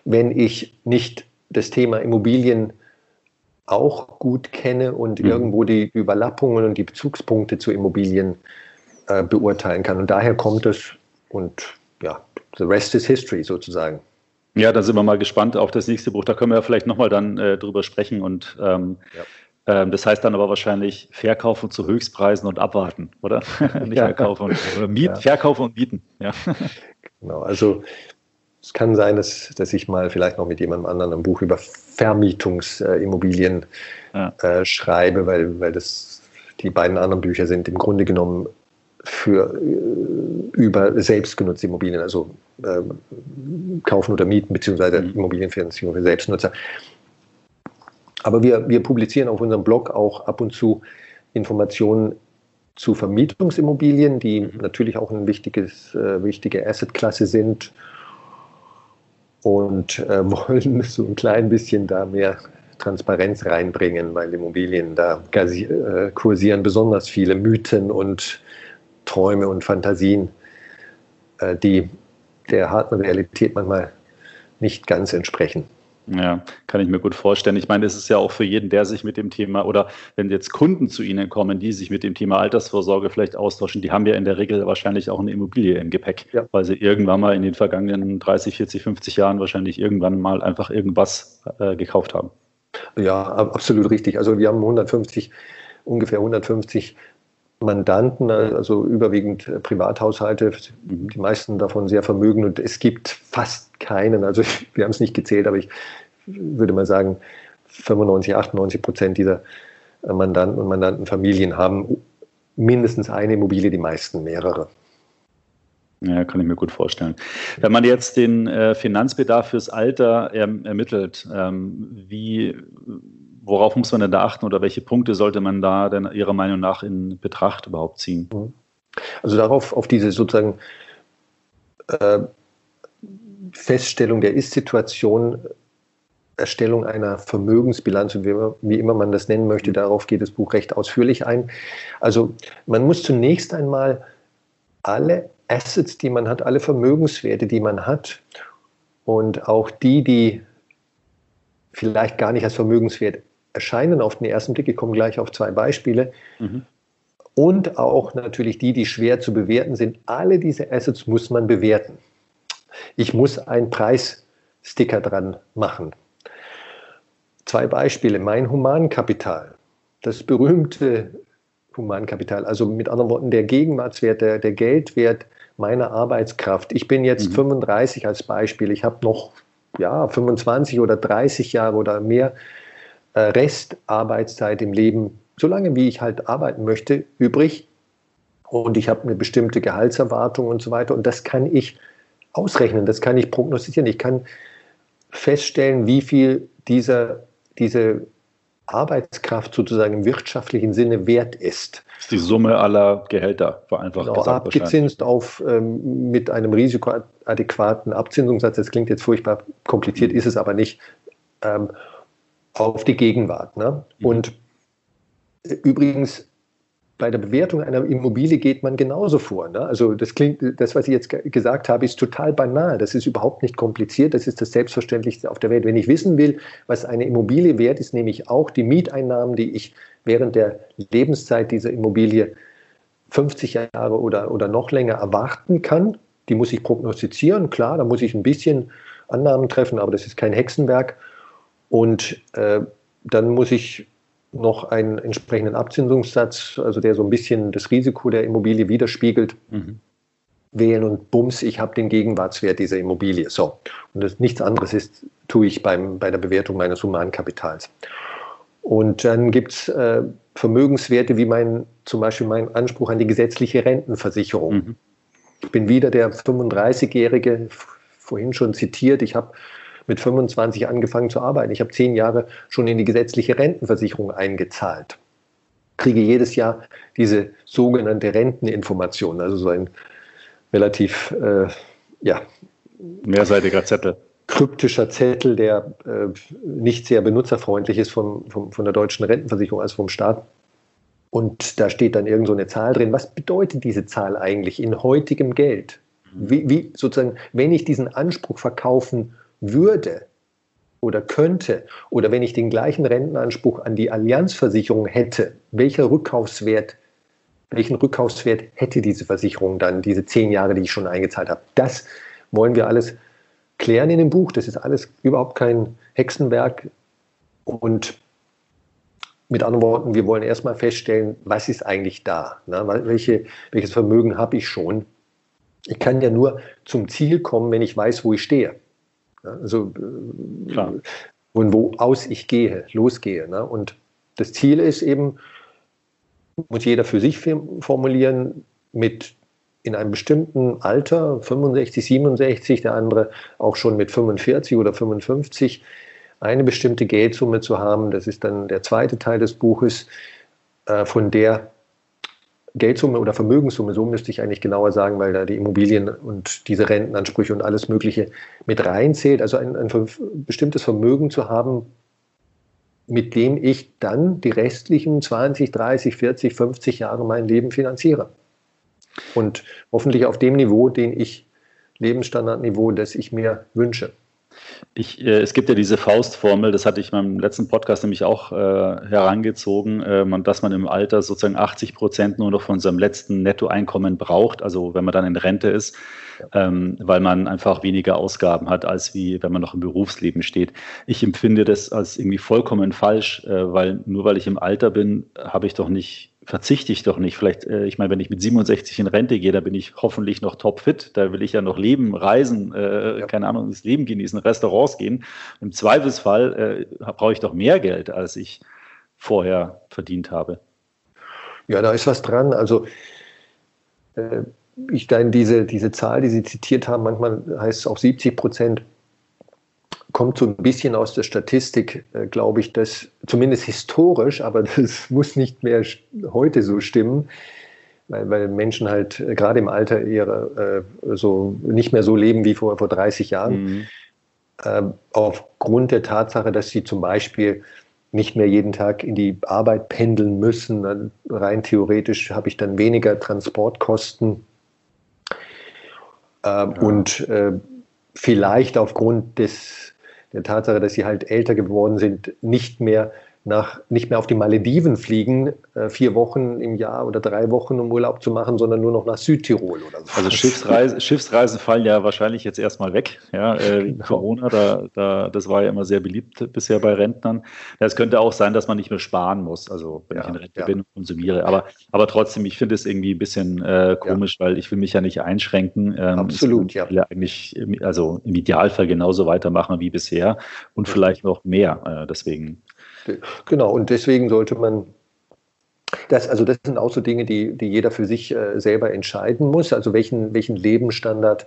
wenn ich nicht das Thema Immobilien auch gut kenne und mhm. irgendwo die Überlappungen und die Bezugspunkte zu Immobilien äh, beurteilen kann. Und daher kommt es und ja, the rest is history sozusagen. Ja, da sind wir mal gespannt auf das nächste Buch. Da können wir ja vielleicht nochmal dann äh, drüber sprechen und ähm, ja. ähm, das heißt dann aber wahrscheinlich verkaufen zu Höchstpreisen und abwarten, oder? Nicht ja. verkaufen und, miet, ja. verkaufen und mieten. Ja. Genau, also es kann sein, dass, dass ich mal vielleicht noch mit jemandem anderen ein Buch über Vermietungsimmobilien ja. äh, schreibe, weil, weil das die beiden anderen Bücher sind im Grunde genommen für äh, über selbstgenutzte Immobilien, also äh, kaufen oder mieten, beziehungsweise mhm. Immobilienfinanzierung für Selbstnutzer. Aber wir, wir publizieren auf unserem Blog auch ab und zu Informationen zu Vermietungsimmobilien, die mhm. natürlich auch eine wichtiges, äh, wichtige Assetklasse sind und äh, wollen so ein klein bisschen da mehr Transparenz reinbringen, weil Immobilien, da äh, kursieren besonders viele Mythen und Träume und Fantasien, äh, die der harten Realität manchmal nicht ganz entsprechen. Ja, kann ich mir gut vorstellen. Ich meine, es ist ja auch für jeden, der sich mit dem Thema oder wenn jetzt Kunden zu Ihnen kommen, die sich mit dem Thema Altersvorsorge vielleicht austauschen, die haben ja in der Regel wahrscheinlich auch eine Immobilie im Gepäck, ja. weil sie irgendwann mal in den vergangenen 30, 40, 50 Jahren wahrscheinlich irgendwann mal einfach irgendwas äh, gekauft haben. Ja, absolut richtig. Also wir haben 150, ungefähr 150 Mandanten, also überwiegend äh, Privathaushalte, die meisten davon sehr vermögend und es gibt fast keinen, also wir haben es nicht gezählt, aber ich würde mal sagen, 95, 98 Prozent dieser äh, Mandanten und Mandantenfamilien haben mindestens eine Immobilie, die meisten mehrere. Ja, kann ich mir gut vorstellen. Wenn man jetzt den äh, Finanzbedarf fürs Alter erm ermittelt, ähm, wie worauf muss man denn da achten oder welche Punkte sollte man da denn Ihrer Meinung nach in Betracht überhaupt ziehen? Mhm. Also darauf, auf diese sozusagen äh, Feststellung der Ist-Situation, Erstellung einer Vermögensbilanz, wie, wie immer man das nennen möchte, darauf geht das Buch recht ausführlich ein. Also man muss zunächst einmal alle Assets, die man hat, alle Vermögenswerte, die man hat und auch die, die vielleicht gar nicht als Vermögenswert erscheinen auf den ersten Blick. Ich komme gleich auf zwei Beispiele. Mhm. Und auch natürlich die, die schwer zu bewerten sind. Alle diese Assets muss man bewerten. Ich muss einen Preissticker dran machen. Zwei Beispiele. Mein Humankapital, das berühmte Humankapital, also mit anderen Worten der Gegenwartswert, der, der Geldwert meiner Arbeitskraft. Ich bin jetzt mhm. 35 als Beispiel. Ich habe noch ja, 25 oder 30 Jahre oder mehr Restarbeitszeit im Leben, solange wie ich halt arbeiten möchte, übrig. Und ich habe eine bestimmte Gehaltserwartung und so weiter. Und das kann ich ausrechnen, das kann ich prognostizieren. Ich kann feststellen, wie viel dieser, diese Arbeitskraft sozusagen im wirtschaftlichen Sinne wert ist. Das ist die Summe aller Gehälter vereinfacht genau, gesagt. Abgezinst auf, ähm, mit einem risikoadäquaten Abzinsungssatz. Das klingt jetzt furchtbar kompliziert, ist es aber nicht. Ähm, auf die Gegenwart. Ne? Mhm. Und übrigens, bei der Bewertung einer Immobilie geht man genauso vor. Ne? Also das klingt, das, was ich jetzt gesagt habe, ist total banal. Das ist überhaupt nicht kompliziert. Das ist das Selbstverständlichste auf der Welt. Wenn ich wissen will, was eine Immobilie wert ist, nehme ich auch die Mieteinnahmen, die ich während der Lebenszeit dieser Immobilie 50 Jahre oder, oder noch länger erwarten kann. Die muss ich prognostizieren. Klar, da muss ich ein bisschen Annahmen treffen, aber das ist kein Hexenwerk. Und äh, dann muss ich noch einen entsprechenden Abzinsungssatz, also der so ein bisschen das Risiko der Immobilie widerspiegelt, mhm. wählen und bums, ich habe den Gegenwartswert dieser Immobilie. So. Und das, nichts anderes ist, tue ich beim, bei der Bewertung meines Humankapitals. Und dann gibt es äh, Vermögenswerte wie mein, zum Beispiel mein Anspruch an die gesetzliche Rentenversicherung. Mhm. Ich bin wieder der 35-Jährige, vorhin schon zitiert, ich habe mit 25 angefangen zu arbeiten. Ich habe zehn Jahre schon in die gesetzliche Rentenversicherung eingezahlt. Kriege jedes Jahr diese sogenannte Renteninformation, also so ein relativ äh, ja, mehrseitiger Zettel. Kryptischer Zettel, der äh, nicht sehr benutzerfreundlich ist von, von, von der deutschen Rentenversicherung als vom Staat. Und da steht dann irgend so eine Zahl drin. Was bedeutet diese Zahl eigentlich in heutigem Geld? Wie, wie sozusagen, wenn ich diesen Anspruch verkaufen würde oder könnte oder wenn ich den gleichen Rentenanspruch an die Allianzversicherung hätte, welcher Rückkaufswert, welchen Rückkaufswert hätte diese Versicherung dann, diese zehn Jahre, die ich schon eingezahlt habe? Das wollen wir alles klären in dem Buch. Das ist alles überhaupt kein Hexenwerk. Und mit anderen Worten, wir wollen erstmal feststellen, was ist eigentlich da? Ne? Welche, welches Vermögen habe ich schon? Ich kann ja nur zum Ziel kommen, wenn ich weiß, wo ich stehe. Also Klar. von wo aus ich gehe, losgehe. Ne? Und das Ziel ist eben, muss jeder für sich formulieren, mit in einem bestimmten Alter, 65, 67, der andere auch schon mit 45 oder 55, eine bestimmte Geldsumme zu haben. Das ist dann der zweite Teil des Buches, äh, von der Geldsumme oder Vermögenssumme, so müsste ich eigentlich genauer sagen, weil da die Immobilien und diese Rentenansprüche und alles Mögliche mit reinzählt. Also ein, ein bestimmtes Vermögen zu haben, mit dem ich dann die restlichen 20, 30, 40, 50 Jahre mein Leben finanziere. Und hoffentlich auf dem Niveau, den ich, Lebensstandardniveau, das ich mir wünsche. Ich, äh, es gibt ja diese Faustformel, das hatte ich in meinem letzten Podcast nämlich auch äh, herangezogen, äh, dass man im Alter sozusagen 80 Prozent nur noch von seinem letzten Nettoeinkommen braucht, also wenn man dann in Rente ist, ähm, weil man einfach weniger Ausgaben hat, als wie wenn man noch im Berufsleben steht. Ich empfinde das als irgendwie vollkommen falsch, äh, weil nur weil ich im Alter bin, habe ich doch nicht verzichte ich doch nicht. Vielleicht, äh, ich meine, wenn ich mit 67 in Rente gehe, da bin ich hoffentlich noch topfit. Da will ich ja noch leben, reisen, äh, ja. keine Ahnung, das Leben genießen, Restaurants gehen. Im Zweifelsfall äh, brauche ich doch mehr Geld, als ich vorher verdient habe. Ja, da ist was dran. Also äh, ich dann diese, diese Zahl, die Sie zitiert haben, manchmal heißt es auch 70 Prozent kommt so ein bisschen aus der Statistik, äh, glaube ich, dass zumindest historisch, aber das muss nicht mehr heute so stimmen, weil, weil Menschen halt äh, gerade im Alter eher äh, so nicht mehr so leben wie vor, vor 30 Jahren. Mhm. Äh, aufgrund der Tatsache, dass sie zum Beispiel nicht mehr jeden Tag in die Arbeit pendeln müssen. Dann rein theoretisch habe ich dann weniger Transportkosten. Äh, ja. Und äh, vielleicht aufgrund des der Tatsache, dass sie halt älter geworden sind, nicht mehr nach, nicht mehr auf die Malediven fliegen, äh, vier Wochen im Jahr oder drei Wochen, um Urlaub zu machen, sondern nur noch nach Südtirol oder so. Also Schiffsreise, Schiffsreisen fallen ja wahrscheinlich jetzt erstmal weg. Ja, äh, genau. Corona, da, da, das war ja immer sehr beliebt bisher bei Rentnern. Es könnte auch sein, dass man nicht mehr sparen muss, also wenn ja, ich in Rente ja. bin und konsumiere. Aber, aber trotzdem, ich finde es irgendwie ein bisschen äh, komisch, ja. weil ich will mich ja nicht einschränken. Ähm, Absolut, ja. Ich will ja eigentlich, also im Idealfall genauso weitermachen wie bisher und vielleicht noch mehr. Äh, deswegen Genau, und deswegen sollte man das, also das sind auch so Dinge, die, die jeder für sich äh, selber entscheiden muss. Also welchen, welchen Lebensstandard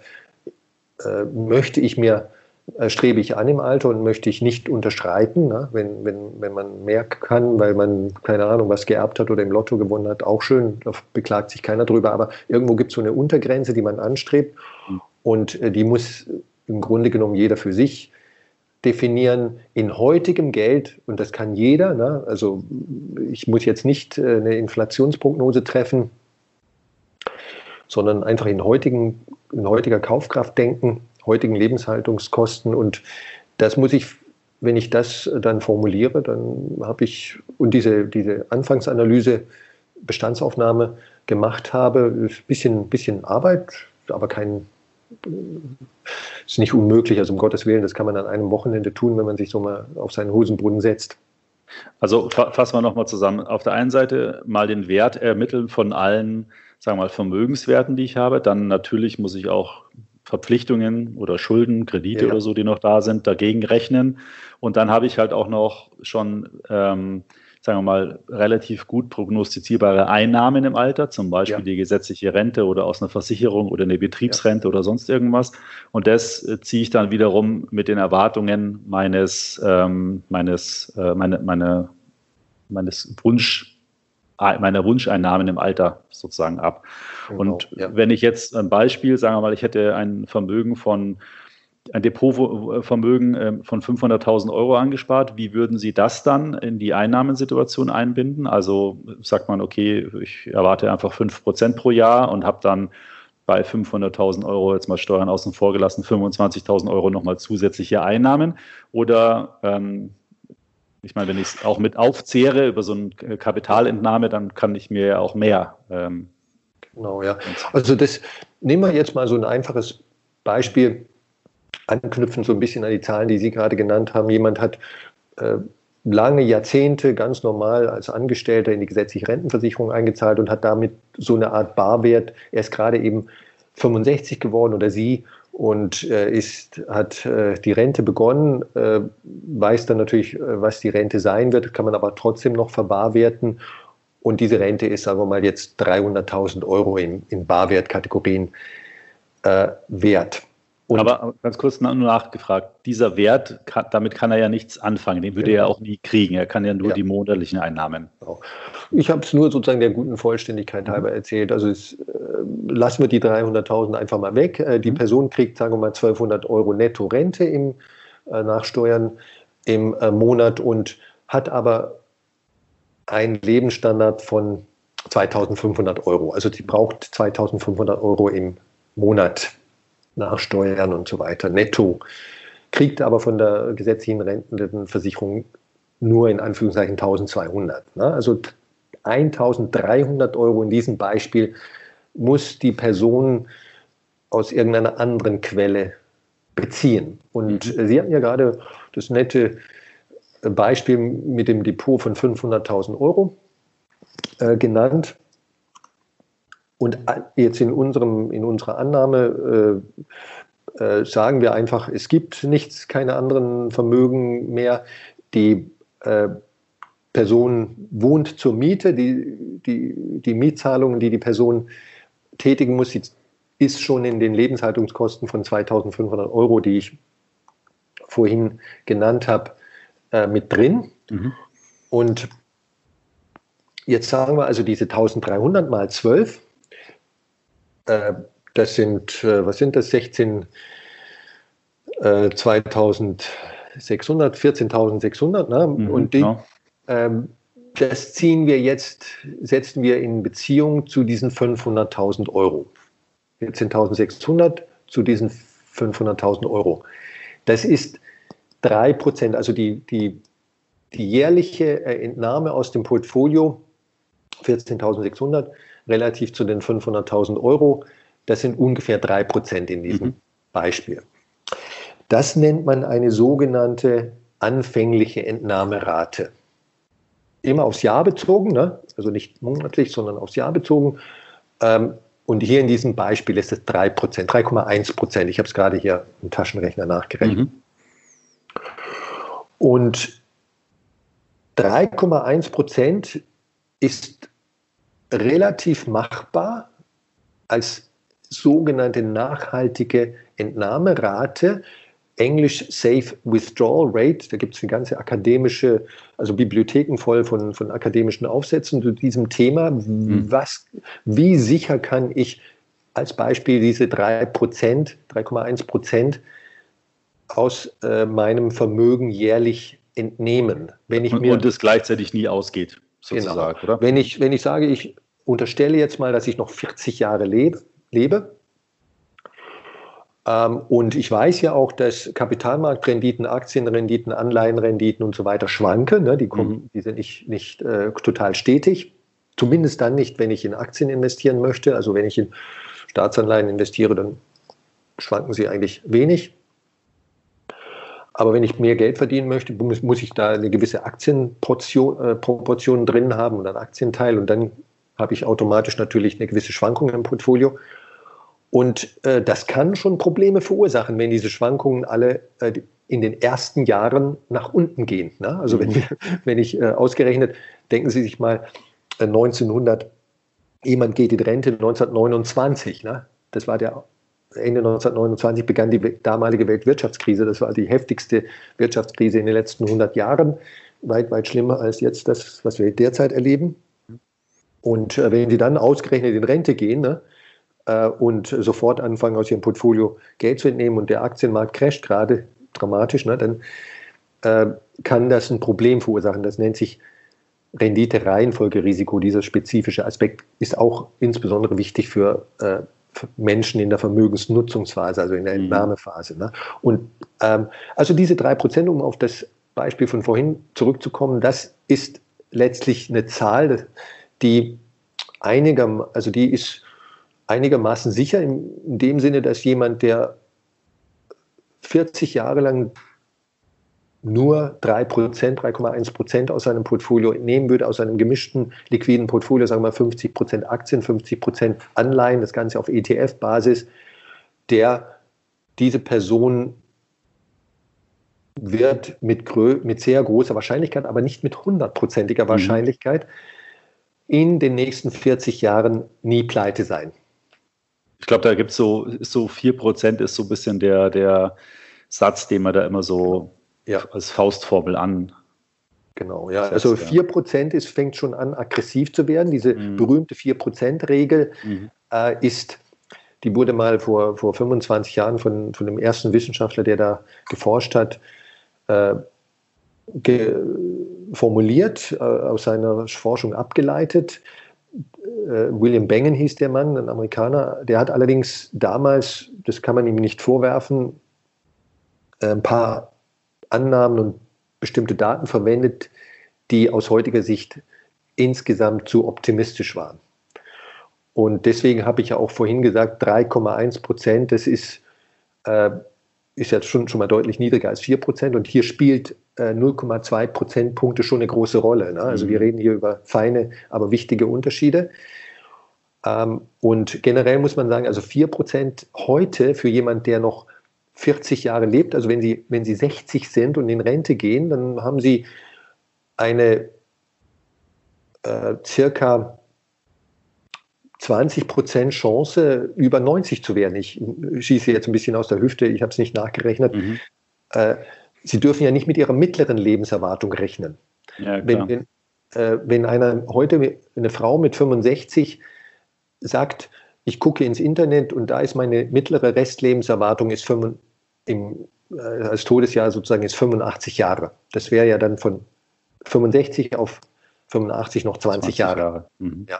äh, möchte ich mir, äh, strebe ich an im Alter und möchte ich nicht unterschreiten. Ne? Wenn, wenn, wenn man mehr kann, weil man, keine Ahnung, was geerbt hat oder im Lotto gewonnen hat, auch schön, da beklagt sich keiner drüber. Aber irgendwo gibt es so eine Untergrenze, die man anstrebt mhm. und äh, die muss im Grunde genommen jeder für sich definieren in heutigem Geld, und das kann jeder, ne? also ich muss jetzt nicht äh, eine Inflationsprognose treffen, sondern einfach in, heutigen, in heutiger Kaufkraft denken, heutigen Lebenshaltungskosten. Und das muss ich, wenn ich das dann formuliere, dann habe ich, und diese, diese Anfangsanalyse, Bestandsaufnahme gemacht habe, ein bisschen, bisschen Arbeit, aber kein ist nicht unmöglich, also um Gottes Willen, das kann man an einem Wochenende tun, wenn man sich so mal auf seinen Hosenbrunnen setzt. Also fassen wir nochmal zusammen. Auf der einen Seite mal den Wert ermitteln von allen, sagen wir mal, Vermögenswerten, die ich habe. Dann natürlich muss ich auch Verpflichtungen oder Schulden, Kredite ja. oder so, die noch da sind, dagegen rechnen. Und dann habe ich halt auch noch schon ähm, sagen wir mal, relativ gut prognostizierbare Einnahmen im Alter, zum Beispiel ja. die gesetzliche Rente oder aus einer Versicherung oder eine Betriebsrente ja. oder sonst irgendwas. Und das äh, ziehe ich dann wiederum mit den Erwartungen meines, ähm, meines, äh, meine, meine, meines Wunsch, meiner Wunscheinnahmen im Alter sozusagen ab. Genau, und ja. wenn ich jetzt ein Beispiel, sagen wir mal, ich hätte ein Vermögen von ein Depotvermögen ähm, von 500.000 Euro angespart. Wie würden Sie das dann in die Einnahmensituation einbinden? Also sagt man, okay, ich erwarte einfach 5 Prozent pro Jahr und habe dann bei 500.000 Euro jetzt mal Steuern außen vor gelassen, 25.000 Euro nochmal zusätzliche Einnahmen. Oder ähm, ich meine, wenn ich es auch mit aufzehre über so eine Kapitalentnahme, dann kann ich mir ja auch mehr. Ähm, genau, ja. Also das nehmen wir jetzt mal so ein einfaches Beispiel anknüpfen so ein bisschen an die Zahlen, die Sie gerade genannt haben. Jemand hat äh, lange Jahrzehnte ganz normal als Angestellter in die gesetzliche Rentenversicherung eingezahlt und hat damit so eine Art Barwert. Er ist gerade eben 65 geworden oder sie und äh, ist, hat äh, die Rente begonnen, äh, weiß dann natürlich, äh, was die Rente sein wird, kann man aber trotzdem noch verbarwerten. Und diese Rente ist, sagen wir mal, jetzt 300.000 Euro in, in Barwertkategorien äh, wert. Und Aber ganz kurz nur nachgefragt, dieser Wert, kann, damit kann er ja nichts anfangen, den würde genau. er auch nie kriegen. Er kann ja nur ja. die monatlichen Einnahmen. Ich habe es nur sozusagen der guten Vollständigkeit halber mhm. erzählt. Also es, äh, lassen wir die 300.000 einfach mal weg. Äh, die mhm. Person kriegt, sagen wir mal, 1200 Euro netto Rente im äh, Nachsteuern im äh, Monat und hat aber einen Lebensstandard von 2500 Euro. Also sie braucht 2500 Euro im Monat nach Steuern und so weiter, netto, kriegt aber von der gesetzlichen Rentenversicherung nur in Anführungszeichen 1200. Ne? Also 1300 Euro in diesem Beispiel muss die Person aus irgendeiner anderen Quelle beziehen. Und mhm. Sie hatten ja gerade das nette Beispiel mit dem Depot von 500.000 Euro äh, genannt. Und jetzt in, unserem, in unserer Annahme äh, äh, sagen wir einfach, es gibt nichts, keine anderen Vermögen mehr. Die äh, Person wohnt zur Miete, die, die, die Mietzahlungen, die die Person tätigen muss, ist schon in den Lebenshaltungskosten von 2500 Euro, die ich vorhin genannt habe, äh, mit drin. Mhm. Und jetzt sagen wir also diese 1300 mal 12, äh, das sind, äh, was sind das, 16, 2600, 14.600. Ne? Mhm, Und die, ja. ähm, das ziehen wir jetzt, setzen wir in Beziehung zu diesen 500.000 Euro. 14.600 zu diesen 500.000 Euro. Das ist 3 Prozent, also die, die, die jährliche äh, Entnahme aus dem Portfolio, 14.600 relativ zu den 500.000 Euro, das sind ungefähr 3 Prozent in diesem mhm. Beispiel. Das nennt man eine sogenannte anfängliche Entnahmerate. Immer aufs Jahr bezogen, ne? also nicht monatlich, sondern aufs Jahr bezogen. Ähm, und hier in diesem Beispiel ist es 3 Prozent, 3,1 Prozent. Ich habe es gerade hier im Taschenrechner nachgerechnet. Mhm. Und 3,1 Prozent ist relativ machbar als sogenannte nachhaltige Entnahmerate, Englisch Safe Withdrawal Rate. Da gibt es eine ganze akademische, also Bibliotheken voll von, von akademischen Aufsätzen zu diesem Thema. Mhm. Was, wie sicher kann ich als Beispiel diese 3% 3,1 Prozent aus äh, meinem Vermögen jährlich entnehmen. Wenn ich und, mir, und es gleichzeitig nie ausgeht, sozusagen, genau. oder? Wenn ich, wenn ich sage, ich unterstelle jetzt mal, dass ich noch 40 Jahre lebe, lebe ähm, und ich weiß ja auch, dass Kapitalmarktrenditen, Aktienrenditen, Anleihenrenditen und so weiter schwanken. Ne? Die, kommen, mhm. die sind nicht, nicht äh, total stetig. Zumindest dann nicht, wenn ich in Aktien investieren möchte. Also wenn ich in Staatsanleihen investiere, dann schwanken sie eigentlich wenig. Aber wenn ich mehr Geld verdienen möchte, muss, ich da eine gewisse Aktienproportion äh, drin haben und einen Aktienteil und dann habe ich automatisch natürlich eine gewisse Schwankung im Portfolio. Und äh, das kann schon Probleme verursachen, wenn diese Schwankungen alle äh, in den ersten Jahren nach unten gehen. Ne? Also wenn, mhm. wenn ich äh, ausgerechnet, denken Sie sich mal, 1900, äh, jemand geht in Rente 1929, ne? das war der Ende 1929 begann die damalige Weltwirtschaftskrise. Das war die heftigste Wirtschaftskrise in den letzten 100 Jahren. Weit, weit schlimmer als jetzt das, was wir derzeit erleben. Und äh, wenn Sie dann ausgerechnet in Rente gehen ne, äh, und sofort anfangen, aus Ihrem Portfolio Geld zu entnehmen und der Aktienmarkt crasht gerade dramatisch, ne, dann äh, kann das ein Problem verursachen. Das nennt sich Rendite-Reihenfolgerisiko. Dieser spezifische Aspekt ist auch insbesondere wichtig für äh, Menschen in der Vermögensnutzungsphase, also in der mhm. Entnahmephase. Ne? Und ähm, also diese drei Prozent, um auf das Beispiel von vorhin zurückzukommen, das ist letztlich eine Zahl, die einiger, also die ist einigermaßen sicher in, in dem Sinne, dass jemand, der 40 Jahre lang nur 3%, 3,1% aus seinem Portfolio entnehmen würde, aus einem gemischten liquiden Portfolio, sagen wir mal 50% Aktien, 50% Anleihen, das Ganze auf ETF-Basis, der diese Person wird mit, mit sehr großer Wahrscheinlichkeit, aber nicht mit hundertprozentiger mhm. In den nächsten 40 Jahren nie pleite sein. Ich glaube, da gibt es so, so 4% ist so ein bisschen der, der Satz, den man da immer so ja. als Faustformel an. Genau, ja. Also 4% ist, fängt schon an, aggressiv zu werden. Diese mhm. berühmte 4%-Regel mhm. äh, ist, die wurde mal vor, vor 25 Jahren von, von dem ersten Wissenschaftler, der da geforscht hat, äh, formuliert, äh, aus seiner Forschung abgeleitet. äh, William Bengen hieß der Mann, ein Amerikaner. Der hat allerdings damals, das kann man ihm nicht vorwerfen, ein paar Annahmen und bestimmte Daten verwendet, die aus heutiger Sicht insgesamt zu optimistisch waren. Und deswegen habe ich ja auch vorhin gesagt, 3,1 Prozent, das ist, äh, ist ja schon, schon mal deutlich niedriger als 4 Prozent. Und hier spielt äh, 0,2 Prozentpunkte schon eine große Rolle. Ne? Also mhm. wir reden hier über feine, aber wichtige Unterschiede. Ähm, und generell muss man sagen, also 4 Prozent heute für jemand, der noch 40 Jahre lebt, also wenn Sie, wenn Sie 60 sind und in Rente gehen, dann haben Sie eine äh, circa 20 Prozent Chance, über 90 zu werden. Ich schieße jetzt ein bisschen aus der Hüfte, ich habe es nicht nachgerechnet. Mhm. Äh, Sie dürfen ja nicht mit Ihrer mittleren Lebenserwartung rechnen. Ja, wenn, wenn, äh, wenn einer heute, eine Frau mit 65 sagt, ich gucke ins Internet und da ist meine mittlere Restlebenserwartung ist 5, im, äh, als Todesjahr sozusagen ist 85 Jahre. Das wäre ja dann von 65 auf 85 noch 20, 20 Jahre. Jahre. Mhm. Ja.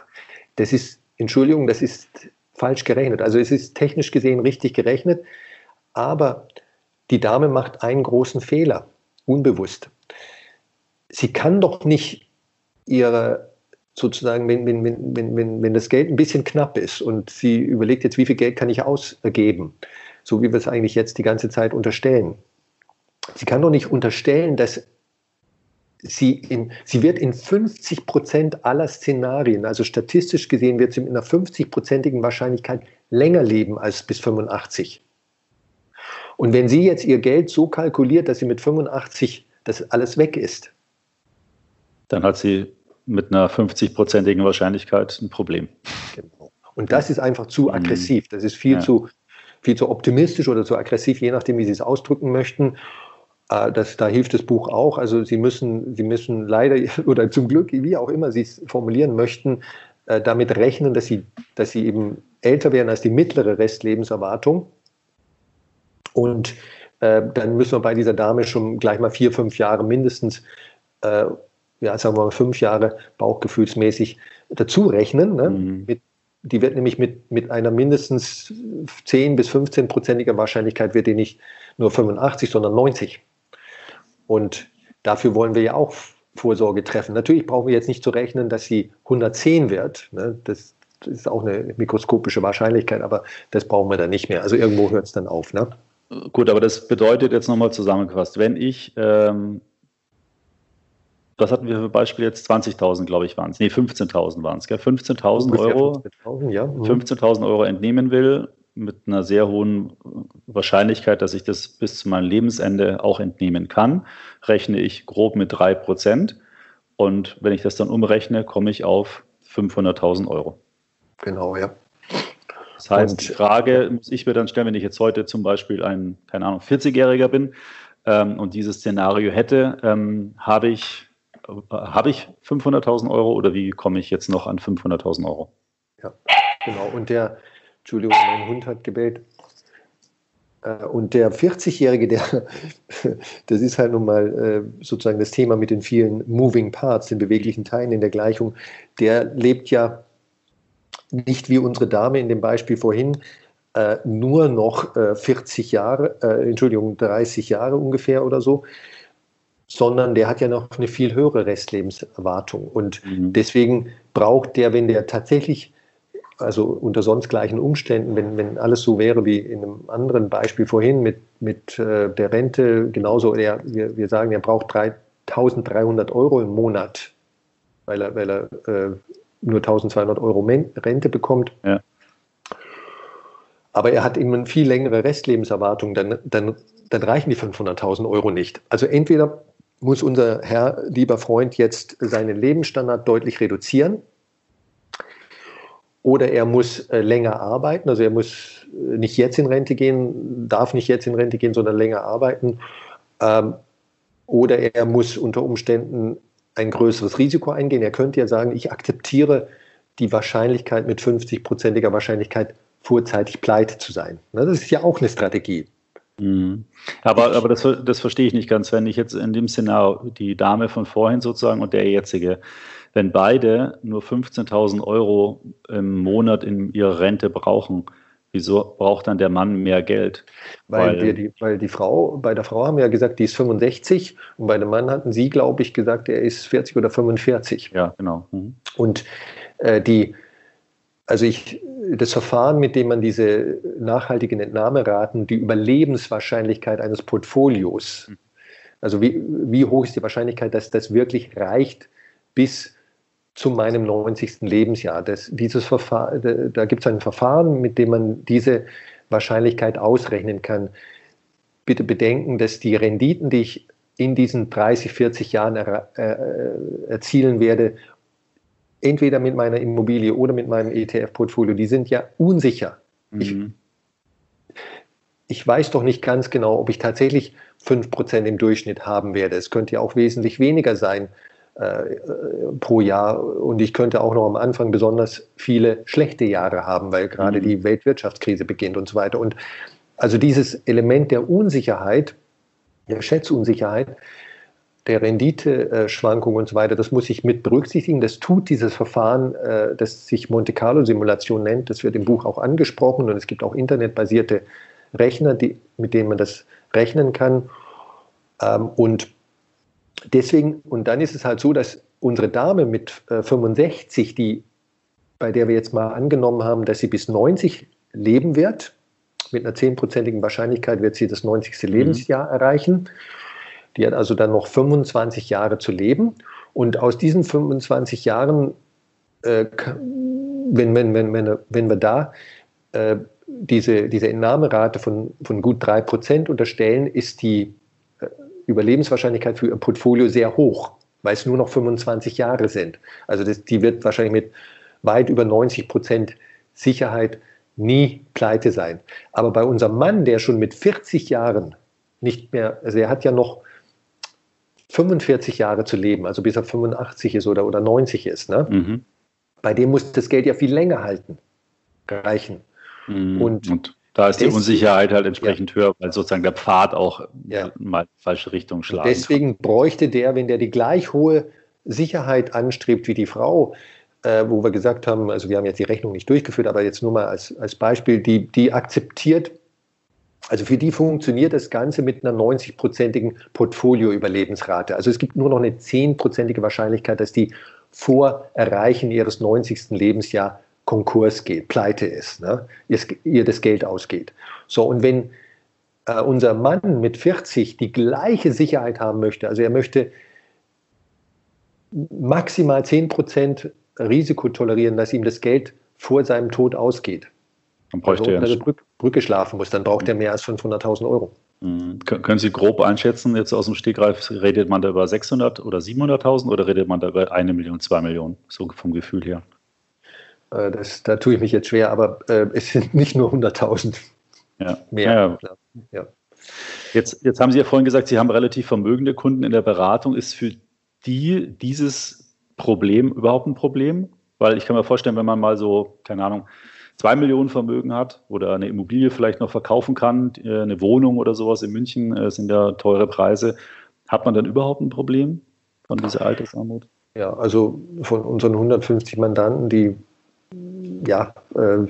Das ist, Entschuldigung, das ist falsch gerechnet. Also es ist technisch gesehen richtig gerechnet, aber die Dame macht einen großen Fehler, unbewusst. Sie kann doch nicht ihre sozusagen, wenn, wenn, wenn, wenn, wenn das Geld ein bisschen knapp ist und sie überlegt jetzt, wie viel Geld kann ich ausgeben, so wie wir es eigentlich jetzt die ganze Zeit unterstellen. Sie kann doch nicht unterstellen, dass sie, in, sie wird in 50 Prozent aller Szenarien, also statistisch gesehen, wird sie mit einer 50-prozentigen Wahrscheinlichkeit länger leben als bis 85. Und wenn sie jetzt ihr Geld so kalkuliert, dass sie mit 85 das alles weg ist, dann hat sie mit einer 50-prozentigen Wahrscheinlichkeit ein Problem. Genau. Und das ist einfach zu mhm. aggressiv. Das ist viel, ja. zu, viel zu optimistisch oder zu aggressiv, je nachdem, wie Sie es ausdrücken möchten. Äh, das, da hilft das Buch auch. Also Sie müssen, Sie müssen leider oder zum Glück, wie auch immer Sie es formulieren möchten, äh, damit rechnen, dass Sie, dass Sie eben älter werden als die mittlere Restlebenserwartung. Und äh, dann müssen wir bei dieser Dame schon gleich mal vier, fünf Jahre mindestens, äh, ja, sagen wir mal fünf Jahre bauchgefühlsmäßig dazu rechnen. Ne? Mhm. Mit, die wird nämlich mit, mit einer mindestens 10 bis 15-prozentiger Wahrscheinlichkeit wird die nicht nur 85, sondern 90. Und dafür wollen wir ja auch Vorsorge treffen. Natürlich brauchen wir jetzt nicht zu rechnen, dass sie 110 wird. Ne? Das, das, ist auch eine mikroskopische Wahrscheinlichkeit, aber das brauchen wir dann nicht mehr. Also irgendwo hört es dann auf. Ne? Gut, aber das bedeutet jetzt nochmal zusammengefasst, wenn ich, ähm, was hatten wir für Beispiel jetzt? 20.000, glaube ich, waren es. Nee, 15.000 waren es. 15.000 Euro, 15.000 ja. 15 mhm. Euro entnehmen will, mit einer sehr hohen Wahrscheinlichkeit, dass ich das bis zu meinem Lebensende auch entnehmen kann, rechne ich grob mit 3%. Und wenn ich das dann umrechne, komme ich auf 500.000 Euro. Genau, ja. Das heißt, und, die Frage muss ich mir dann stellen, wenn ich jetzt heute zum Beispiel ein, keine Ahnung, 40-Jähriger bin ähm, und dieses Szenario hätte, ähm, habe ich, äh, hab ich 500.000 Euro oder wie komme ich jetzt noch an 500.000 Euro? Ja, genau. Und der, Entschuldigung, mein Hund hat gebellt. Äh, und der 40-Jährige, der, das ist halt nun mal äh, sozusagen das Thema mit den vielen Moving Parts, den beweglichen Teilen in der Gleichung, der lebt ja nicht wie unsere Dame in dem Beispiel vorhin, äh, nur noch 40 Jahre, Entschuldigung, 30 Jahre ungefähr oder so, sondern der hat ja noch eine viel höhere Restlebenserwartung. Und mhm. deswegen braucht der, wenn der tatsächlich also unter sonst gleichen Umständen, wenn, wenn alles so wäre wie in einem anderen Beispiel vorhin mit, mit äh, der Rente, genauso, er, wir, wir sagen, er braucht 1300 Euro im Monat, weil er, weil er äh, nur 1200 Euro Rente bekommt. Ja. Aber er hat eben eine viel längere Restlebenserwartung, dann, dann, dann reichen die 500.000 Euro nicht. Also entweder muss unser Herr, lieber Freund, jetzt seinen Lebensstandard deutlich reduzieren, oder er muss äh, länger arbeiten, also er muss äh, nicht jetzt in Rente gehen, darf nicht jetzt in Rente gehen, sondern länger arbeiten. Ähm, oder er muss unter Umständen ein größeres Risiko eingehen. Er könnte ja sagen, ich akzeptiere die Wahrscheinlichkeit mit 50-prozentiger Wahrscheinlichkeit vorzeitig pleite zu sein. Das ist ja auch eine Strategie. Mhm. Aber, aber das, das verstehe ich nicht ganz, wenn ich jetzt in dem Szenario die Dame von vorhin sozusagen und der jetzige wenn beide nur 15.000 Euro im Monat in ihrer Rente brauchen, wieso braucht dann der Mann mehr Geld? Weil, weil, die, weil die Frau, bei der Frau haben wir ja gesagt, die ist 65 und bei dem Mann hatten sie, glaube ich, gesagt, er ist 40 oder 45. Ja, genau. Mhm. Und äh, die, also ich, das Verfahren, mit dem man diese nachhaltigen Entnahmeraten, die Überlebenswahrscheinlichkeit eines Portfolios, also wie, wie hoch ist die Wahrscheinlichkeit, dass das wirklich reicht bis zu meinem 90. Lebensjahr. Das, dieses Verfahren, da, gibt es ein Verfahren, mit dem man diese Wahrscheinlichkeit ausrechnen kann. Bitte bedenken, dass die Renditen, die ich in diesen 30, 40 Jahren er, äh, erzielen werde, entweder mit meiner Immobilie oder mit meinem ETF-Portfolio, die sind ja unsicher. Mhm. Ich, ich weiß doch nicht ganz genau, ob ich tatsächlich 5% im Durchschnitt haben werde. Es könnte ja auch wesentlich weniger sein pro Jahr und ich könnte auch noch am Anfang besonders viele schlechte Jahre haben, weil gerade mhm. die Weltwirtschaftskrise beginnt und so weiter. Und also dieses Element der Unsicherheit, der Schätzunsicherheit, der Renditeschwankung und so weiter, das muss ich mit berücksichtigen. Das tut dieses Verfahren, äh, das sich Monte Carlo Simulation nennt. Das wird im Buch auch angesprochen und es gibt auch internetbasierte Rechner, die, mit denen man das rechnen kann. Ähm, und deswegen, und dann ist es halt so, dass unsere Dame mit 65, äh, die, bei der wir jetzt mal angenommen haben, dass sie bis 90 leben wird, mit einer zehnprozentigen Wahrscheinlichkeit wird sie das 90. Mhm. Lebensjahr erreichen. Die hat also dann noch 25 Jahre zu leben. Und aus diesen 25 Jahren, äh, wenn, wenn, wenn, wenn, wenn wir da äh, diese, diese Entnahmerate von, von gut 3% unterstellen, ist die Überlebenswahrscheinlichkeit für ihr Portfolio sehr hoch, weil es nur noch 25 Jahre sind. Also das, die wird wahrscheinlich mit weit über 90% Sicherheit nie pleite sein. Aber bei unserem Mann, der schon mit 40 Jahren nicht mehr, also er hat ja noch 45 Jahre zu leben, also bis er 85 ist oder, oder 90 ist, ne? Mhm. bei dem muss das Geld ja viel länger halten, reichen. Mhm. Und, und, da ist die Unsicherheit halt entsprechend ja. höher, weil sozusagen der Pfad auch ja. mal in falsche Richtung schlagen Deswegen kann. bräuchte der, wenn der die gleich hohe Sicherheit anstrebt wie die Frau, äh, wo wir gesagt haben, also wir haben jetzt die Rechnung nicht durchgeführt, aber jetzt nur mal als, als Beispiel, die, die akzeptiert also für die funktioniert das Ganze mit einer 90-prozentigen Portfolio-Überlebensrate. Also es gibt nur noch eine 10-prozentige Wahrscheinlichkeit, dass die vor Erreichen ihres 90. Lebensjahr Konkurs geht, pleite ist, ne? ihr das Geld ausgeht. So, und wenn äh, unser Mann mit 40 die gleiche Sicherheit haben möchte, also er möchte maximal 10% Risiko tolerieren, dass ihm das Geld vor seinem Tod ausgeht, dann bräuchte er eine Brücke, Brücke schlafen muss, dann braucht er mehr als 500.000 Euro. Mhm. Können Sie grob einschätzen, jetzt aus dem Stegreif, redet man da über 600 oder 700.000 oder redet man da über eine Million, zwei Millionen, so vom Gefühl her? Äh, das, da tue ich mich jetzt schwer, aber äh, es sind nicht nur 100.000. Ja. Mehr. Ja. ja. Jetzt, jetzt haben Sie ja vorhin gesagt, Sie haben relativ vermögende Kunden in der Beratung. Ist für die dieses Problem überhaupt ein Problem? Weil ich kann mir vorstellen, wenn man mal so, keine Ahnung, zwei Millionen Vermögen hat oder eine Immobilie vielleicht noch verkaufen kann, äh, eine Wohnung oder sowas in München äh, sind ja teure Preise, hat man dann überhaupt ein Problem von dieser Altersarmut? Ja, also von unseren 150 Mandanten, die ja äh,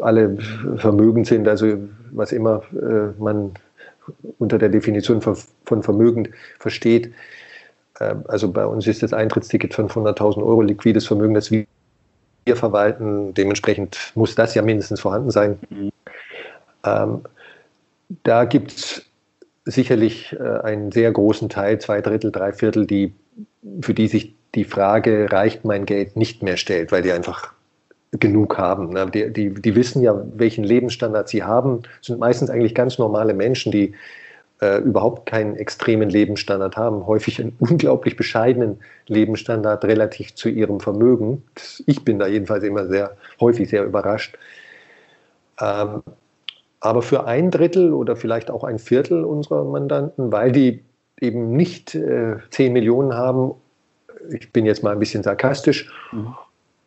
alle vermögend sind, also was immer äh, man unter der Definition von, vermögend versteht. Äh, also bei uns ist das Eintrittsticket 500.000 Euro liquides Vermögen, das wir wir verwalten. Dementsprechend muss das ja mindestens vorhanden sein. Mhm. Ähm, da gibt es sicherlich äh, einen sehr großen Teil, zwei Drittel, drei Viertel, die, für die sich die Frage, reicht mein Geld, nicht mehr stellt, weil die einfach genug haben. Ne? Die, die, die wissen ja, welchen Lebensstandard sie haben, sind meistens eigentlich ganz normale Menschen, die äh, überhaupt keinen extremen Lebensstandard haben, häufig einen unglaublich bescheidenen Lebensstandard relativ zu ihrem Vermögen. Ich bin da jedenfalls immer sehr häufig sehr überrascht. Ähm, aber für ein Drittel oder vielleicht auch ein Viertel unserer Mandanten, weil die eben nicht äh, 10 Millionen haben, ich bin jetzt mal ein bisschen sarkastisch, mhm.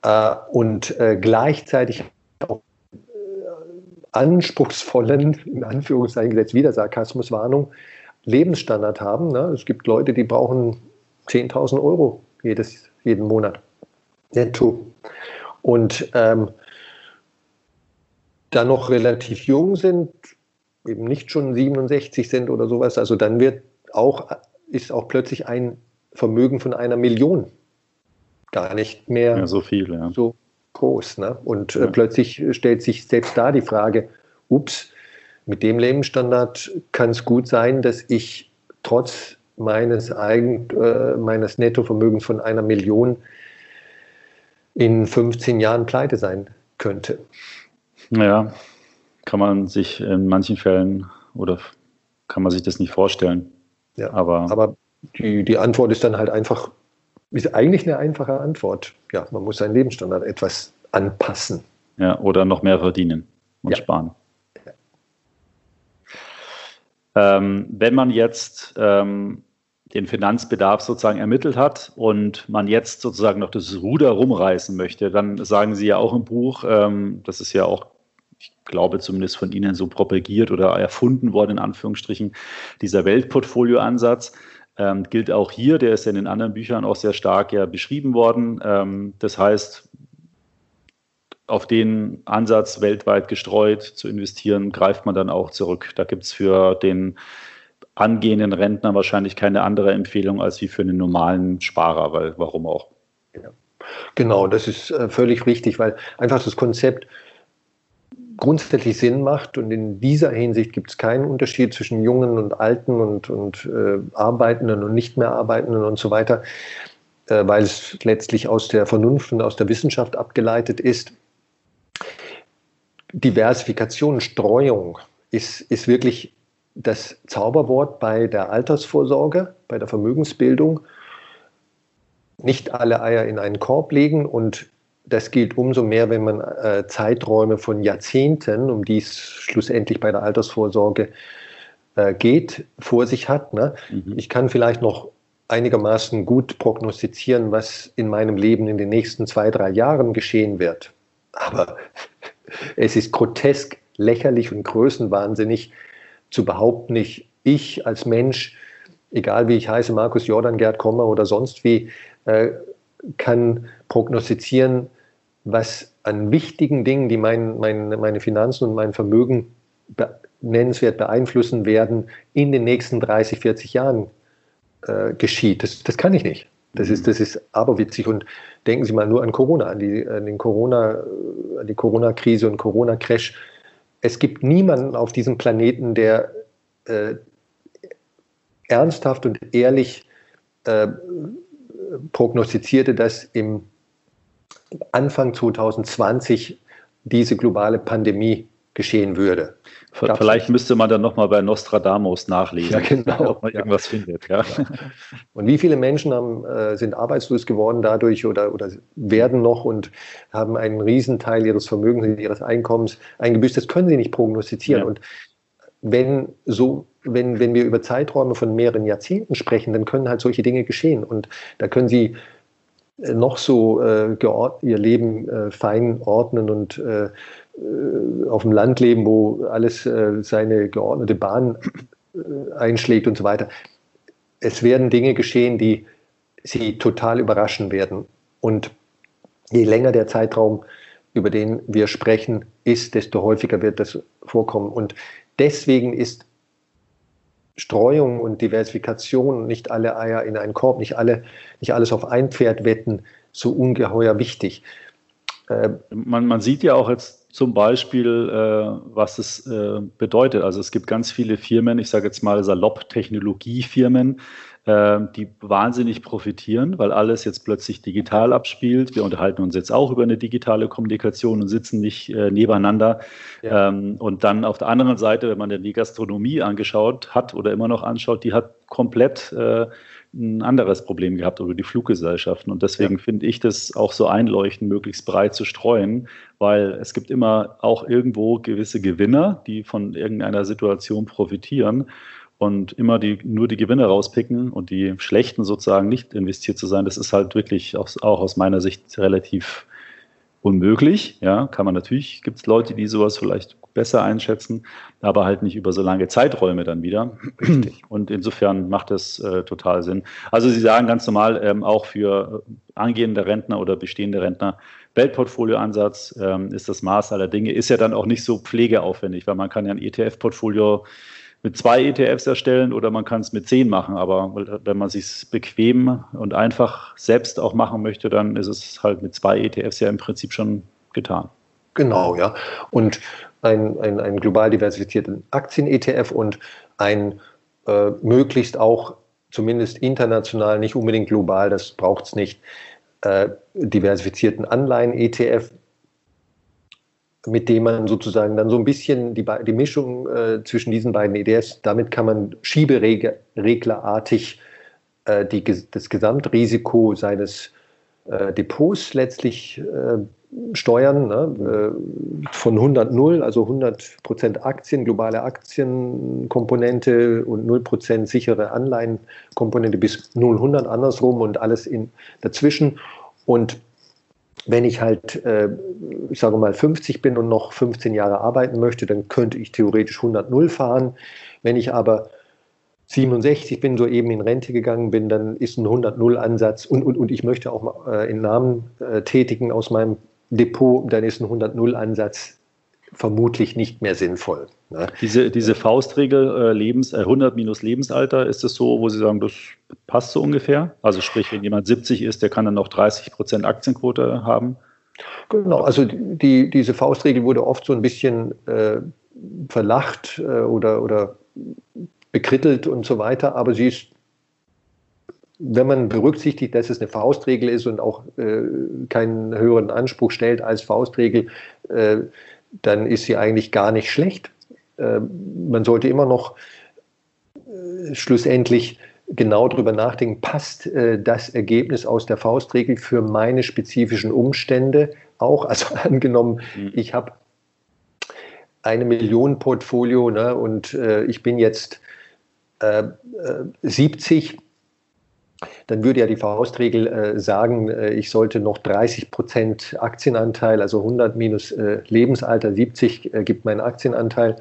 Äh, und äh, gleichzeitig auch anspruchsvollen, in Anführungszeichen gesetzt, wieder Sarkasmuswarnung, Lebensstandard haben. Ne? Es gibt Leute, die brauchen 10.000 Euro jedes jeden Monat netto. Und ähm, dann noch relativ jung sind, eben nicht schon 67 sind oder sowas, also dann wird auch, ist auch plötzlich ein Vermögen von einer Million gar nicht mehr ja, so viel, ja. so groß. Ne? Und äh, ja. äh, plötzlich stellt sich selbst da die Frage, ups, mit dem Lebensstandard kann es gut sein, dass ich trotz meines, Eigen, äh, meines Nettovermögens von einer Million in 15 Jahren pleite sein könnte. Ja, kann man sich in manchen Fällen oder kann man sich das nicht vorstellen. Ja, aber, aber die, die Antwort ist dann halt einfach, ist eigentlich eine einfache Antwort. Ja, man muss seinen Lebensstandard etwas anpassen. Ja, oder noch mehr verdienen und ja. sparen. Ähm, wenn man jetzt ähm, den Finanzbedarf sozusagen ermittelt hat und man jetzt sozusagen noch das Ruder rumreißen möchte, dann sagen Sie ja auch im Buch, ähm, das ist ja auch, ich glaube zumindest von Ihnen so propagiert oder erfunden worden, in Anführungsstrichen, dieser Weltportfolio-Ansatz. Ähm, gilt auch hier, der ist ja in den anderen Büchern auch sehr stark ja beschrieben worden. Ähm, das heißt, auf den Ansatz weltweit gestreut zu investieren, greift man dann auch zurück. Da gibt es für den angehenden Rentner wahrscheinlich keine andere Empfehlung als wie für einen normalen Sparer, weil warum auch? Ja. Genau, das ist äh, völlig richtig, weil einfach das Konzept grundsätzlich Sinn macht und in dieser Hinsicht gibt es keinen Unterschied zwischen Jungen und Alten und, und äh, Arbeitenden und nicht mehr Arbeitenden und so weiter, äh, weil es letztlich aus der Vernunft und aus der Wissenschaft abgeleitet ist. Diversifikation, Streuung ist, ist wirklich das Zauberwort bei der Altersvorsorge, bei der Vermögensbildung. Nicht alle Eier in einen Korb legen und das gilt umso mehr, wenn man äh, Zeiträume von Jahrzehnten, um die es schlussendlich bei der Altersvorsorge äh, geht, vor sich hat. Ne? Mhm. Ich kann vielleicht noch einigermaßen gut prognostizieren, was in meinem Leben in den nächsten zwei, drei Jahren geschehen wird. Aber es ist grotesk, lächerlich und größenwahnsinnig zu behaupten, ich, ich als Mensch, egal wie ich heiße, Markus Jordan, Gerd Kommer oder sonst wie, äh, kann prognostizieren, was an wichtigen Dingen, die mein, mein, meine Finanzen und mein Vermögen be nennenswert beeinflussen werden, in den nächsten 30, 40 Jahren äh, geschieht. Das, das kann ich nicht. Das ist, das ist aberwitzig. Und denken Sie mal nur an Corona, an die, an den Corona, an die Corona-Krise und Corona-Crash. Es gibt niemanden auf diesem Planeten, der äh, ernsthaft und ehrlich äh, prognostizierte, dass im Anfang 2020 diese globale Pandemie geschehen würde. Vielleicht müsste man dann nochmal bei Nostradamus nachlesen, ja, genau. ob man ja. irgendwas findet. Ja. Und wie viele Menschen haben, äh, sind arbeitslos geworden dadurch oder, oder werden noch und haben einen Riesenteil ihres Vermögens, ihres Einkommens eingebüßt? Das können sie nicht prognostizieren. Und wenn, so, wenn, wenn wir über Zeiträume von mehreren Jahrzehnten sprechen, dann können halt solche Dinge geschehen. Und da können sie noch so äh, ihr Leben äh, fein ordnen und äh, äh, auf dem Land leben, wo alles äh, seine geordnete Bahn äh, einschlägt und so weiter. Es werden Dinge geschehen, die sie total überraschen werden. Und je länger der Zeitraum, über den wir sprechen, ist, desto häufiger wird das vorkommen. Und deswegen ist Streuung und Diversifikation, nicht alle Eier in einen Korb, nicht, alle, nicht alles auf ein Pferd wetten, so ungeheuer wichtig. man, man sieht ja auch jetzt zum Beispiel, äh, was es äh, bedeutet. Also es gibt ganz viele Firmen, ich sage jetzt mal salopp Technologiefirmen, äh, die wahnsinnig profitieren, weil alles jetzt plötzlich digital abspielt. Wir unterhalten uns jetzt auch über eine digitale Kommunikation und sitzen nicht äh, nebeneinander. Ja. Ähm, und dann auf der anderen Seite, wenn man dann die Gastronomie angeschaut hat oder immer noch anschaut, die hat komplett äh, ein anderes Problem gehabt oder die Fluggesellschaften. Und deswegen ja. finde ich das auch so einleuchtend, möglichst breit zu streuen, weil es gibt immer auch irgendwo gewisse Gewinner, die von irgendeiner Situation profitieren und immer die, nur die Gewinne rauspicken und die schlechten sozusagen nicht investiert zu sein, das ist halt wirklich auch, auch aus meiner Sicht relativ unmöglich. Ja, kann man natürlich, gibt es Leute, die sowas vielleicht besser einschätzen, aber halt nicht über so lange Zeiträume dann wieder. Richtig. Und insofern macht das äh, total Sinn. Also Sie sagen ganz normal, ähm, auch für angehende Rentner oder bestehende Rentner, Weltportfolioansatz ähm, ist das Maß aller Dinge, ist ja dann auch nicht so pflegeaufwendig, weil man kann ja ein ETF-Portfolio mit zwei ETFs erstellen oder man kann es mit zehn machen. Aber wenn man sich bequem und einfach selbst auch machen möchte, dann ist es halt mit zwei ETFs ja im Prinzip schon getan. Genau, ja. Und ein, ein, ein global diversifizierten Aktien-ETF und ein äh, möglichst auch zumindest international, nicht unbedingt global, das braucht es nicht, äh, diversifizierten Anleihen-ETF, mit dem man sozusagen dann so ein bisschen die, die Mischung äh, zwischen diesen beiden ETFs, damit kann man schiebereglerartig äh, die, das Gesamtrisiko seines äh, Depots letztlich äh, steuern. Ne? Äh, von 100 0, also 100 Prozent Aktien, globale Aktienkomponente und 0 Prozent sichere Anleihenkomponente bis 0 100 andersrum und alles in, dazwischen. Und wenn ich halt, äh, ich sage mal, 50 bin und noch 15 Jahre arbeiten möchte, dann könnte ich theoretisch 100 0 fahren. Wenn ich aber 67 bin, soeben in Rente gegangen bin, dann ist ein 100-0-Ansatz und, und, und ich möchte auch mal äh, in Namen äh, tätigen aus meinem Depot, dann ist ein 100-0-Ansatz vermutlich nicht mehr sinnvoll. Ne? Diese, diese Faustregel äh, Lebens, äh, 100 minus Lebensalter, ist es so, wo Sie sagen, das passt so ungefähr? Also sprich, wenn jemand 70 ist, der kann dann noch 30 Prozent Aktienquote haben? Genau, also die, diese Faustregel wurde oft so ein bisschen äh, verlacht äh, oder, oder bekrittelt und so weiter, aber sie ist wenn man berücksichtigt, dass es eine Faustregel ist und auch äh, keinen höheren Anspruch stellt als Faustregel, äh, dann ist sie eigentlich gar nicht schlecht. Äh, man sollte immer noch äh, schlussendlich genau darüber nachdenken, passt äh, das Ergebnis aus der Faustregel für meine spezifischen Umstände auch? Also angenommen, mhm. ich habe eine Million Portfolio ne, und äh, ich bin jetzt 70 dann würde ja die Faustregel äh, sagen, äh, ich sollte noch 30 Prozent Aktienanteil, also 100 minus äh, Lebensalter, 70 äh, gibt meinen Aktienanteil,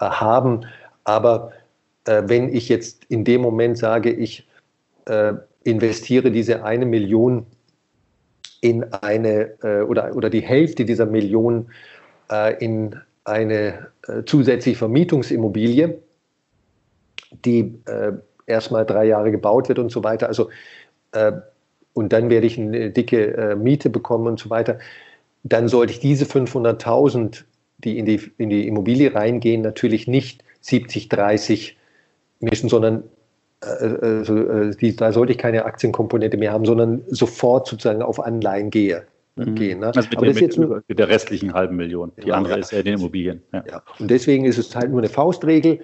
äh, haben. Aber äh, wenn ich jetzt in dem Moment sage, ich investiere diese eine Million in eine oder, oder die Hälfte dieser Million in eine zusätzliche Vermietungsimmobilie, die erstmal drei Jahre gebaut wird und so weiter. Also, äh, und dann werde ich eine dicke äh, Miete bekommen und so weiter. Dann sollte ich diese 500.000, die in die, in die Immobilie reingehen, natürlich nicht 70, 30 mischen, sondern also, die, da sollte ich keine Aktienkomponente mehr haben, sondern sofort sozusagen auf Anleihen gehe. Mhm. Gehen, ne? Also mit, Aber das mit, jetzt nur, mit der restlichen halben Million. Die ja, andere ja. ist ja in den Immobilien. Ja. Und deswegen ist es halt nur eine Faustregel,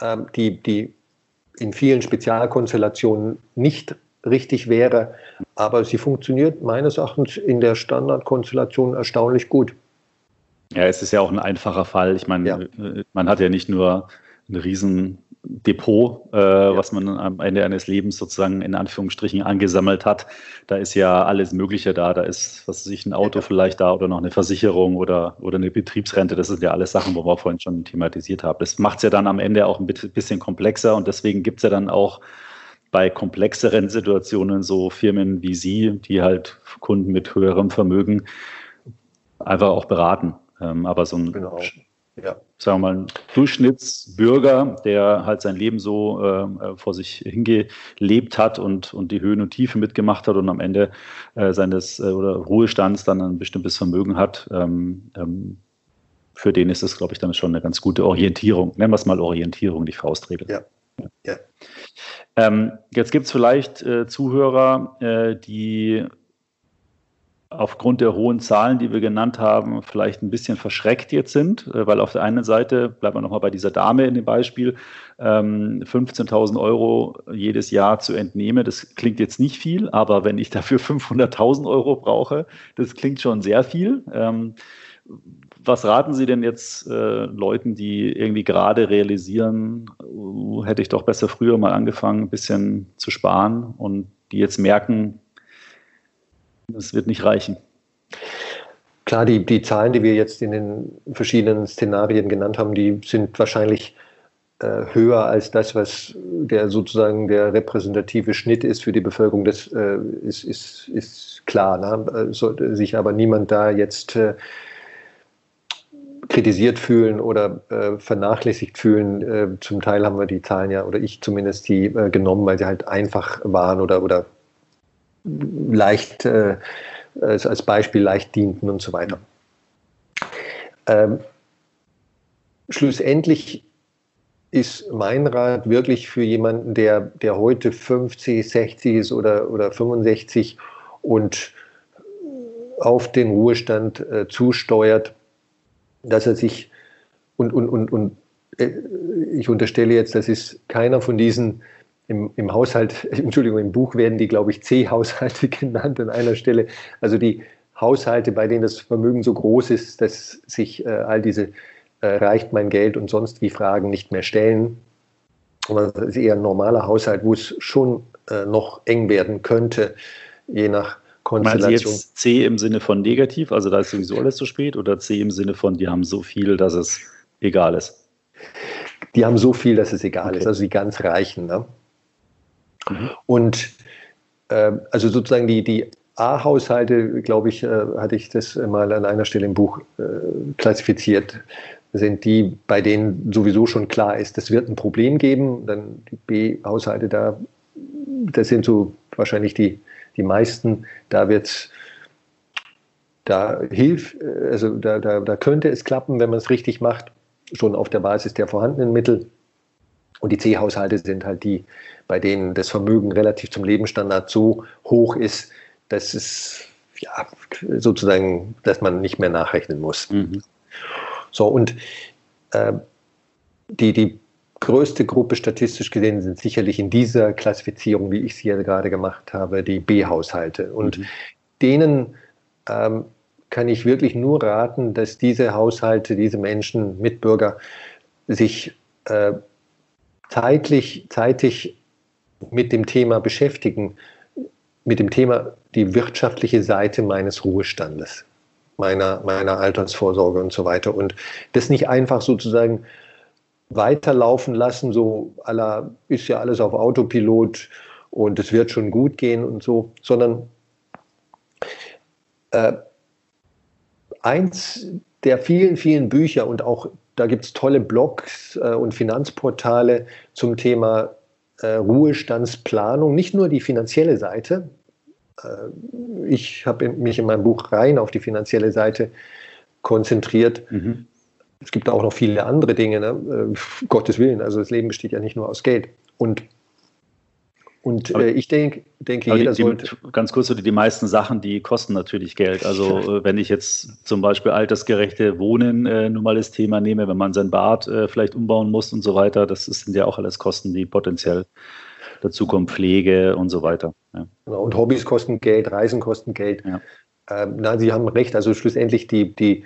ähm, die, die in vielen Spezialkonstellationen nicht richtig wäre. Aber sie funktioniert meines Erachtens in der Standardkonstellation erstaunlich gut. Ja, es ist ja auch ein einfacher Fall. Ich meine, ja. man hat ja nicht nur ein riesen Depot, äh, ja. was man am Ende eines Lebens sozusagen in Anführungsstrichen angesammelt hat. Da ist ja alles Mögliche da. Da ist, was weiß ich, ein Auto ja. vielleicht da oder noch eine Versicherung oder, oder eine Betriebsrente. Das sind ja alles Sachen, wo wir vorhin schon thematisiert haben. Das macht es ja dann am Ende auch ein bisschen komplexer und deswegen gibt es ja dann auch bei komplexeren Situationen so Firmen wie Sie, die halt Kunden mit höherem Vermögen einfach auch beraten. Ähm, aber so ein genau ja. sagen wir mal, ein Durchschnittsbürger, der halt sein Leben so äh, vor sich hingelebt hat und, und die Höhen und Tiefen mitgemacht hat und am Ende äh, seines äh, oder Ruhestands dann ein bestimmtes Vermögen hat, ähm, ähm, für den ist es, glaube ich, dann schon eine ganz gute Orientierung. Nennen wir es mal Orientierung, die Faustregel. Ja. ja. Ähm, jetzt gibt es vielleicht äh, Zuhörer, äh, die aufgrund der hohen Zahlen, die wir genannt haben, vielleicht ein bisschen verschreckt jetzt sind, äh, weil auf der einen Seite, bleiben wir nochmal bei dieser Dame in dem Beispiel, 15.000 ähm, Euro jedes Jahr zu entnehmen, das klingt jetzt nicht viel, aber wenn ich dafür 500.000 Euro brauche, das klingt schon sehr viel. Ähm, was raten Sie denn jetzt äh, Leuten, die irgendwie gerade realisieren, uh, hätte ich doch besser früher mal angefangen, ein bisschen zu sparen und die jetzt merken, das wird nicht reichen. klar, die, die Zahlen, die wir jetzt in den verschiedenen Szenarien genannt haben, die sind wahrscheinlich äh, höher als das, was der sozusagen der repräsentative Schnitt ist für die Bevölkerung. Das äh, ist, ist, ist klar. Ne? Äh, sollte sich aber niemand da jetzt äh, kritisiert fühlen oder äh, vernachlässigt fühlen. Äh, zum Teil haben wir die Zahlen ja, oder ich zumindest die äh, genommen, weil sie halt einfach waren oder, oder leicht äh, als Beispiel leicht dienten und so weiter. Ähm, schlussendlich ist mein Rat wirklich für jemanden, der, der heute 50, 60 ist oder, oder 65 und auf den Ruhestand äh, zusteuert, dass er sich und, und, und, und äh, ich unterstelle jetzt, das ist keiner von diesen im, im Haushalt, Entschuldigung, im Buch werden die, glaube ich, C-Haushalte genannt an einer Stelle. Also die Haushalte, bei denen das Vermögen so groß ist, dass sich äh, all diese äh, reicht mein Geld und sonst wie Fragen nicht mehr stellen. Aber das ist eher ein normaler Haushalt, wo es schon äh, noch eng werden könnte, je nach Konstellation. Meinen Sie jetzt C im Sinne von negativ, also da ist sowieso alles zu spät, oder C im Sinne von, die haben so viel, dass es egal ist? Die haben so viel, dass es egal okay. ist, also die ganz Reichen. Ne? Mhm. Und äh, also sozusagen die, die A-Haushalte, glaube ich, äh, hatte ich das mal an einer Stelle im Buch äh, klassifiziert, sind die, bei denen sowieso schon klar ist, das wird ein Problem geben. Dann die B-Haushalte, da, das sind so wahrscheinlich die, die meisten, da wird da hilft, also da, da, da könnte es klappen, wenn man es richtig macht, schon auf der Basis der vorhandenen Mittel. Und die C-Haushalte sind halt die, bei denen das Vermögen relativ zum Lebensstandard so hoch ist, dass es ja sozusagen, dass man nicht mehr nachrechnen muss. Mhm. So, und äh, die, die größte Gruppe statistisch gesehen sind sicherlich in dieser Klassifizierung, wie ich sie ja gerade gemacht habe, die B-Haushalte. Und mhm. denen ähm, kann ich wirklich nur raten, dass diese Haushalte, diese Menschen, Mitbürger sich äh, zeitlich, zeitig mit dem Thema beschäftigen, mit dem Thema die wirtschaftliche Seite meines Ruhestandes, meiner, meiner Altersvorsorge und so weiter. Und das nicht einfach sozusagen weiterlaufen lassen, so aller ist ja alles auf Autopilot und es wird schon gut gehen und so, sondern äh, eins der vielen, vielen Bücher und auch da gibt es tolle Blogs äh, und Finanzportale zum Thema äh, Ruhestandsplanung, nicht nur die finanzielle Seite. Äh, ich habe mich in meinem Buch rein auf die finanzielle Seite konzentriert. Mhm. Es gibt auch noch viele andere Dinge, ne? Äh, Gottes Willen. Also das Leben besteht ja nicht nur aus Geld. Und und äh, ich denk, denke, jeder die, sollte. Ganz kurz, die meisten Sachen, die kosten natürlich Geld. Also äh, wenn ich jetzt zum Beispiel altersgerechte Wohnen äh, nur mal das Thema nehme, wenn man sein Bad äh, vielleicht umbauen muss und so weiter, das sind ja auch alles Kosten, die potenziell dazu kommen, Pflege und so weiter. Ja. Genau, und Hobbys kosten Geld, Reisen kosten Geld. Ja. Ähm, na, Sie haben recht, also schlussendlich die, die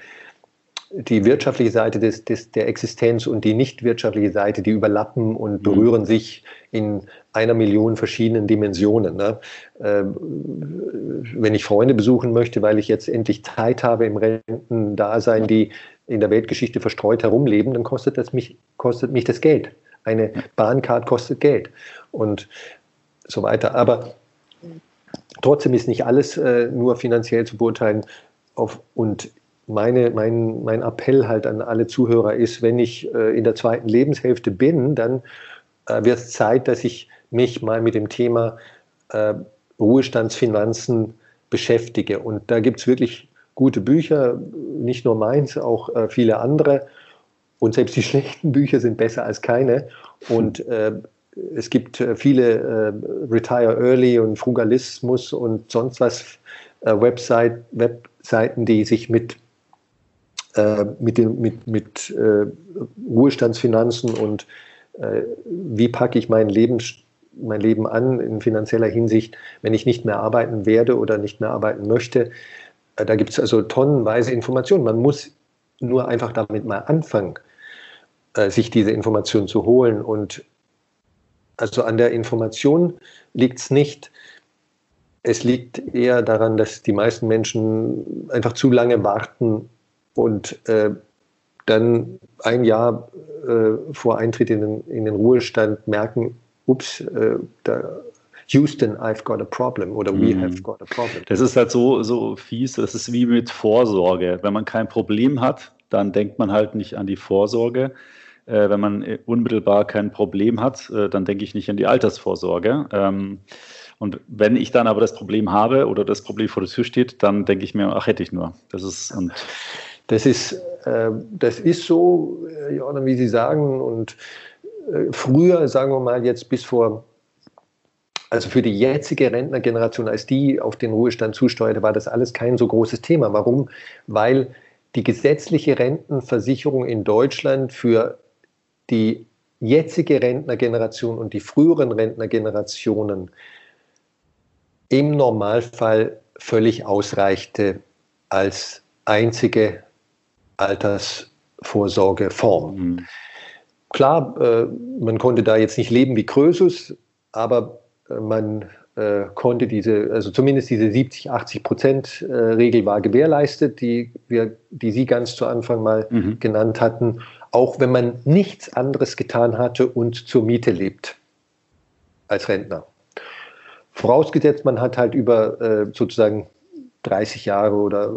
die wirtschaftliche Seite des, des, der Existenz und die nicht wirtschaftliche Seite, die überlappen und mhm. berühren mhm. sich in einer Million verschiedenen Dimensionen. Ne? Ähm, wenn ich Freunde besuchen möchte, weil ich jetzt endlich Zeit habe im Rentendasein, die in der Weltgeschichte verstreut herumleben, dann kostet das mich, kostet mich das Geld. Eine Bahncard kostet Geld und so weiter. Aber trotzdem ist nicht alles äh, nur finanziell zu beurteilen. Auf, und meine, mein, mein Appell halt an alle Zuhörer ist, wenn ich äh, in der zweiten Lebenshälfte bin, dann äh, wird es Zeit, dass ich mich mal mit dem Thema äh, Ruhestandsfinanzen beschäftige. Und da gibt es wirklich gute Bücher, nicht nur meins, auch äh, viele andere. Und selbst die schlechten Bücher sind besser als keine. Und äh, es gibt äh, viele Retire Early und Frugalismus und sonst was Website, Webseiten, die sich mit mit, den, mit, mit äh, Ruhestandsfinanzen und äh, wie packe ich mein Leben, mein Leben an in finanzieller Hinsicht, wenn ich nicht mehr arbeiten werde oder nicht mehr arbeiten möchte. Äh, da gibt es also tonnenweise Informationen. Man muss nur einfach damit mal anfangen, äh, sich diese Informationen zu holen. Und also an der Information liegt es nicht, es liegt eher daran, dass die meisten Menschen einfach zu lange warten und äh, dann ein Jahr äh, vor Eintritt in den, in den, Ruhestand merken, ups, äh, da, Houston, I've got a problem oder we mm. have got a problem. Das ist halt so, so fies, das ist wie mit Vorsorge. Wenn man kein Problem hat, dann denkt man halt nicht an die Vorsorge. Äh, wenn man äh, unmittelbar kein Problem hat, äh, dann denke ich nicht an die Altersvorsorge. Ähm, und wenn ich dann aber das Problem habe oder das Problem vor der Tür steht, dann denke ich mir, ach, hätte ich nur. Das ist und das ist, äh, das ist so, äh, ja, wie Sie sagen. Und äh, früher, sagen wir mal jetzt bis vor, also für die jetzige Rentnergeneration, als die auf den Ruhestand zusteuerte, war das alles kein so großes Thema. Warum? Weil die gesetzliche Rentenversicherung in Deutschland für die jetzige Rentnergeneration und die früheren Rentnergenerationen im Normalfall völlig ausreichte als einzige Altersvorsorgeform. Mhm. Klar, äh, man konnte da jetzt nicht leben wie Krösus, aber äh, man äh, konnte diese, also zumindest diese 70, 80 Prozent äh, Regel war gewährleistet, die, wir, die Sie ganz zu Anfang mal mhm. genannt hatten, auch wenn man nichts anderes getan hatte und zur Miete lebt als Rentner. Vorausgesetzt, man hat halt über äh, sozusagen 30 Jahre oder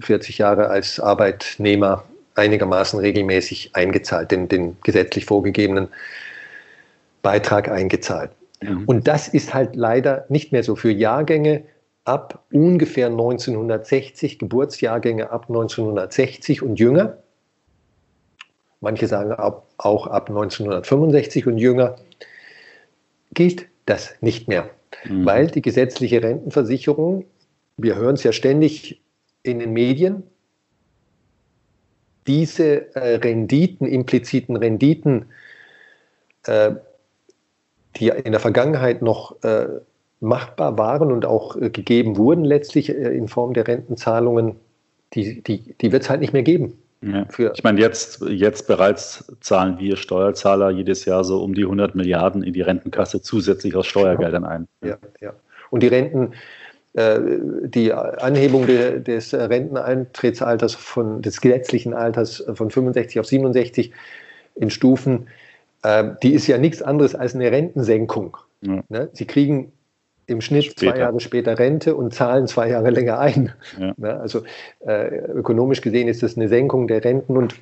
40 Jahre als Arbeitnehmer einigermaßen regelmäßig eingezahlt, den, den gesetzlich vorgegebenen Beitrag eingezahlt. Mhm. Und das ist halt leider nicht mehr so für Jahrgänge ab ungefähr 1960, Geburtsjahrgänge ab 1960 und jünger. Manche sagen ab, auch ab 1965 und jünger, gilt das nicht mehr mhm. weil die gesetzliche Rentenversicherung, wir hören es ja ständig in den Medien, diese äh, Renditen, impliziten Renditen, äh, die in der Vergangenheit noch äh, machbar waren und auch äh, gegeben wurden, letztlich äh, in Form der Rentenzahlungen, die, die, die wird es halt nicht mehr geben. Ja. ich meine, jetzt, jetzt bereits zahlen wir Steuerzahler jedes Jahr so um die 100 Milliarden in die Rentenkasse zusätzlich aus Steuergeldern ein. Ja, ja. Und die Renten, die Anhebung de, des Renteneintrittsalters von, des gesetzlichen Alters von 65 auf 67 in Stufen, äh, die ist ja nichts anderes als eine Rentensenkung. Ja. Ne? Sie kriegen im Schnitt später. zwei Jahre später Rente und zahlen zwei Jahre länger ein. Ja. Ja, also äh, ökonomisch gesehen ist das eine Senkung der Renten und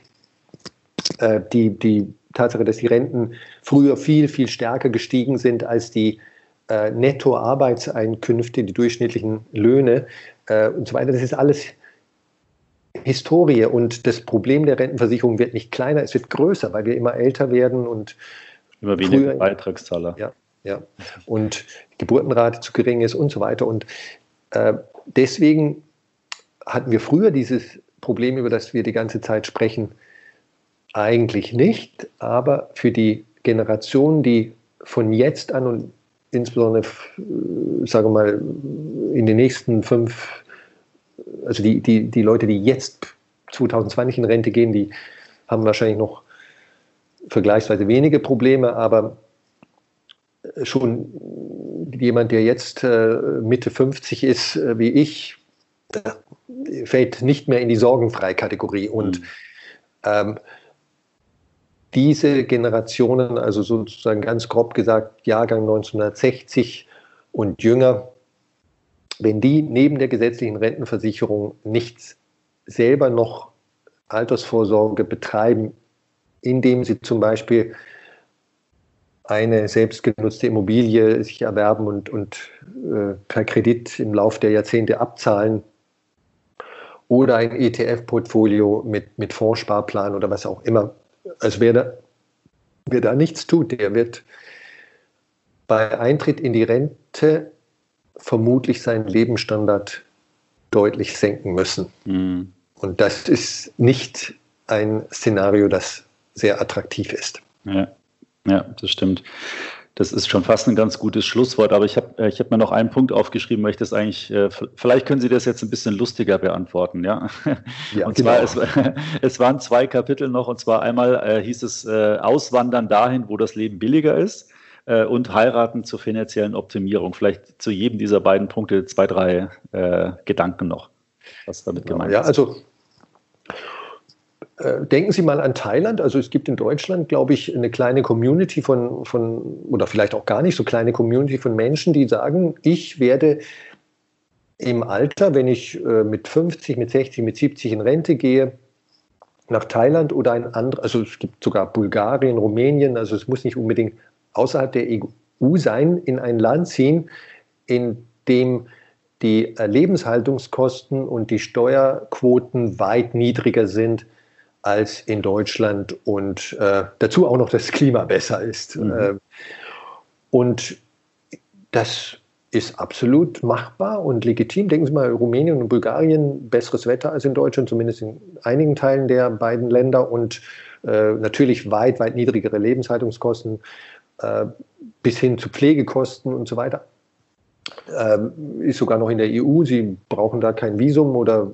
äh, die, die Tatsache, dass die Renten früher viel, viel stärker gestiegen sind als die äh, Nettoarbeitseinkünfte, die durchschnittlichen Löhne äh, und so weiter, das ist alles Historie und das Problem der Rentenversicherung wird nicht kleiner, es wird größer, weil wir immer älter werden und immer weniger Beitragszahler. Ja, ja, und die Geburtenrate zu gering ist und so weiter. Und äh, deswegen hatten wir früher dieses Problem, über das wir die ganze Zeit sprechen, eigentlich nicht. Aber für die Generation, die von jetzt an und insbesondere, äh, sage mal, in den nächsten fünf, also die, die, die Leute, die jetzt 2020 in Rente gehen, die haben wahrscheinlich noch vergleichsweise wenige Probleme, aber schon jemand, der jetzt äh, Mitte 50 ist, äh, wie ich, fällt nicht mehr in die Sorgenfrei-Kategorie. Und mhm. ähm, diese Generationen, also sozusagen ganz grob gesagt, Jahrgang 1960 und jünger, wenn die neben der gesetzlichen Rentenversicherung nichts selber noch Altersvorsorge betreiben, indem sie zum Beispiel eine selbstgenutzte Immobilie sich erwerben und, und äh, per Kredit im Laufe der Jahrzehnte abzahlen oder ein ETF-Portfolio mit, mit Fondssparplan oder was auch immer. Also wer da, wer da nichts tut, der wird bei Eintritt in die Rente vermutlich seinen Lebensstandard deutlich senken müssen. Mhm. Und das ist nicht ein Szenario, das sehr attraktiv ist. Ja. Ja, das stimmt. Das ist schon fast ein ganz gutes Schlusswort, aber ich habe äh, ich hab mir noch einen Punkt aufgeschrieben, weil ich das eigentlich, äh, vielleicht können Sie das jetzt ein bisschen lustiger beantworten, ja? ja und zwar, genau. es, es, waren zwei Kapitel noch, und zwar einmal äh, hieß es äh, Auswandern dahin, wo das Leben billiger ist. äh, und heiraten zur finanziellen Optimierung. Vielleicht zu jedem dieser beiden Punkte zwei, drei äh, Gedanken noch, was damit gemeint ja, ist. Ja, also denken Sie mal an Thailand. Also es gibt in Deutschland, glaube ich, eine kleine Community von, von, oder vielleicht auch gar nicht so kleine Community von Menschen, die sagen, ich werde im Alter, wenn ich äh, mit 50, mit 60, mit 70 in Rente gehe, nach Thailand oder ein anderes, also es gibt sogar Bulgarien, Rumänien, also es muss nicht unbedingt außerhalb der EU sein, in ein Land ziehen, in dem die Lebenshaltungskosten und die Steuerquoten weit niedriger sind als in Deutschland und äh, dazu auch noch das Klima besser ist. Mhm. Äh, und das ist absolut machbar und legitim. Denken Sie mal, Rumänien und Bulgarien, besseres Wetter als in Deutschland, zumindest in einigen Teilen der beiden Länder und äh, natürlich weit, weit niedrigere Lebenshaltungskosten äh, bis hin zu Pflegekosten und so weiter. Ähm, ist sogar noch in der EU. Sie brauchen da kein Visum oder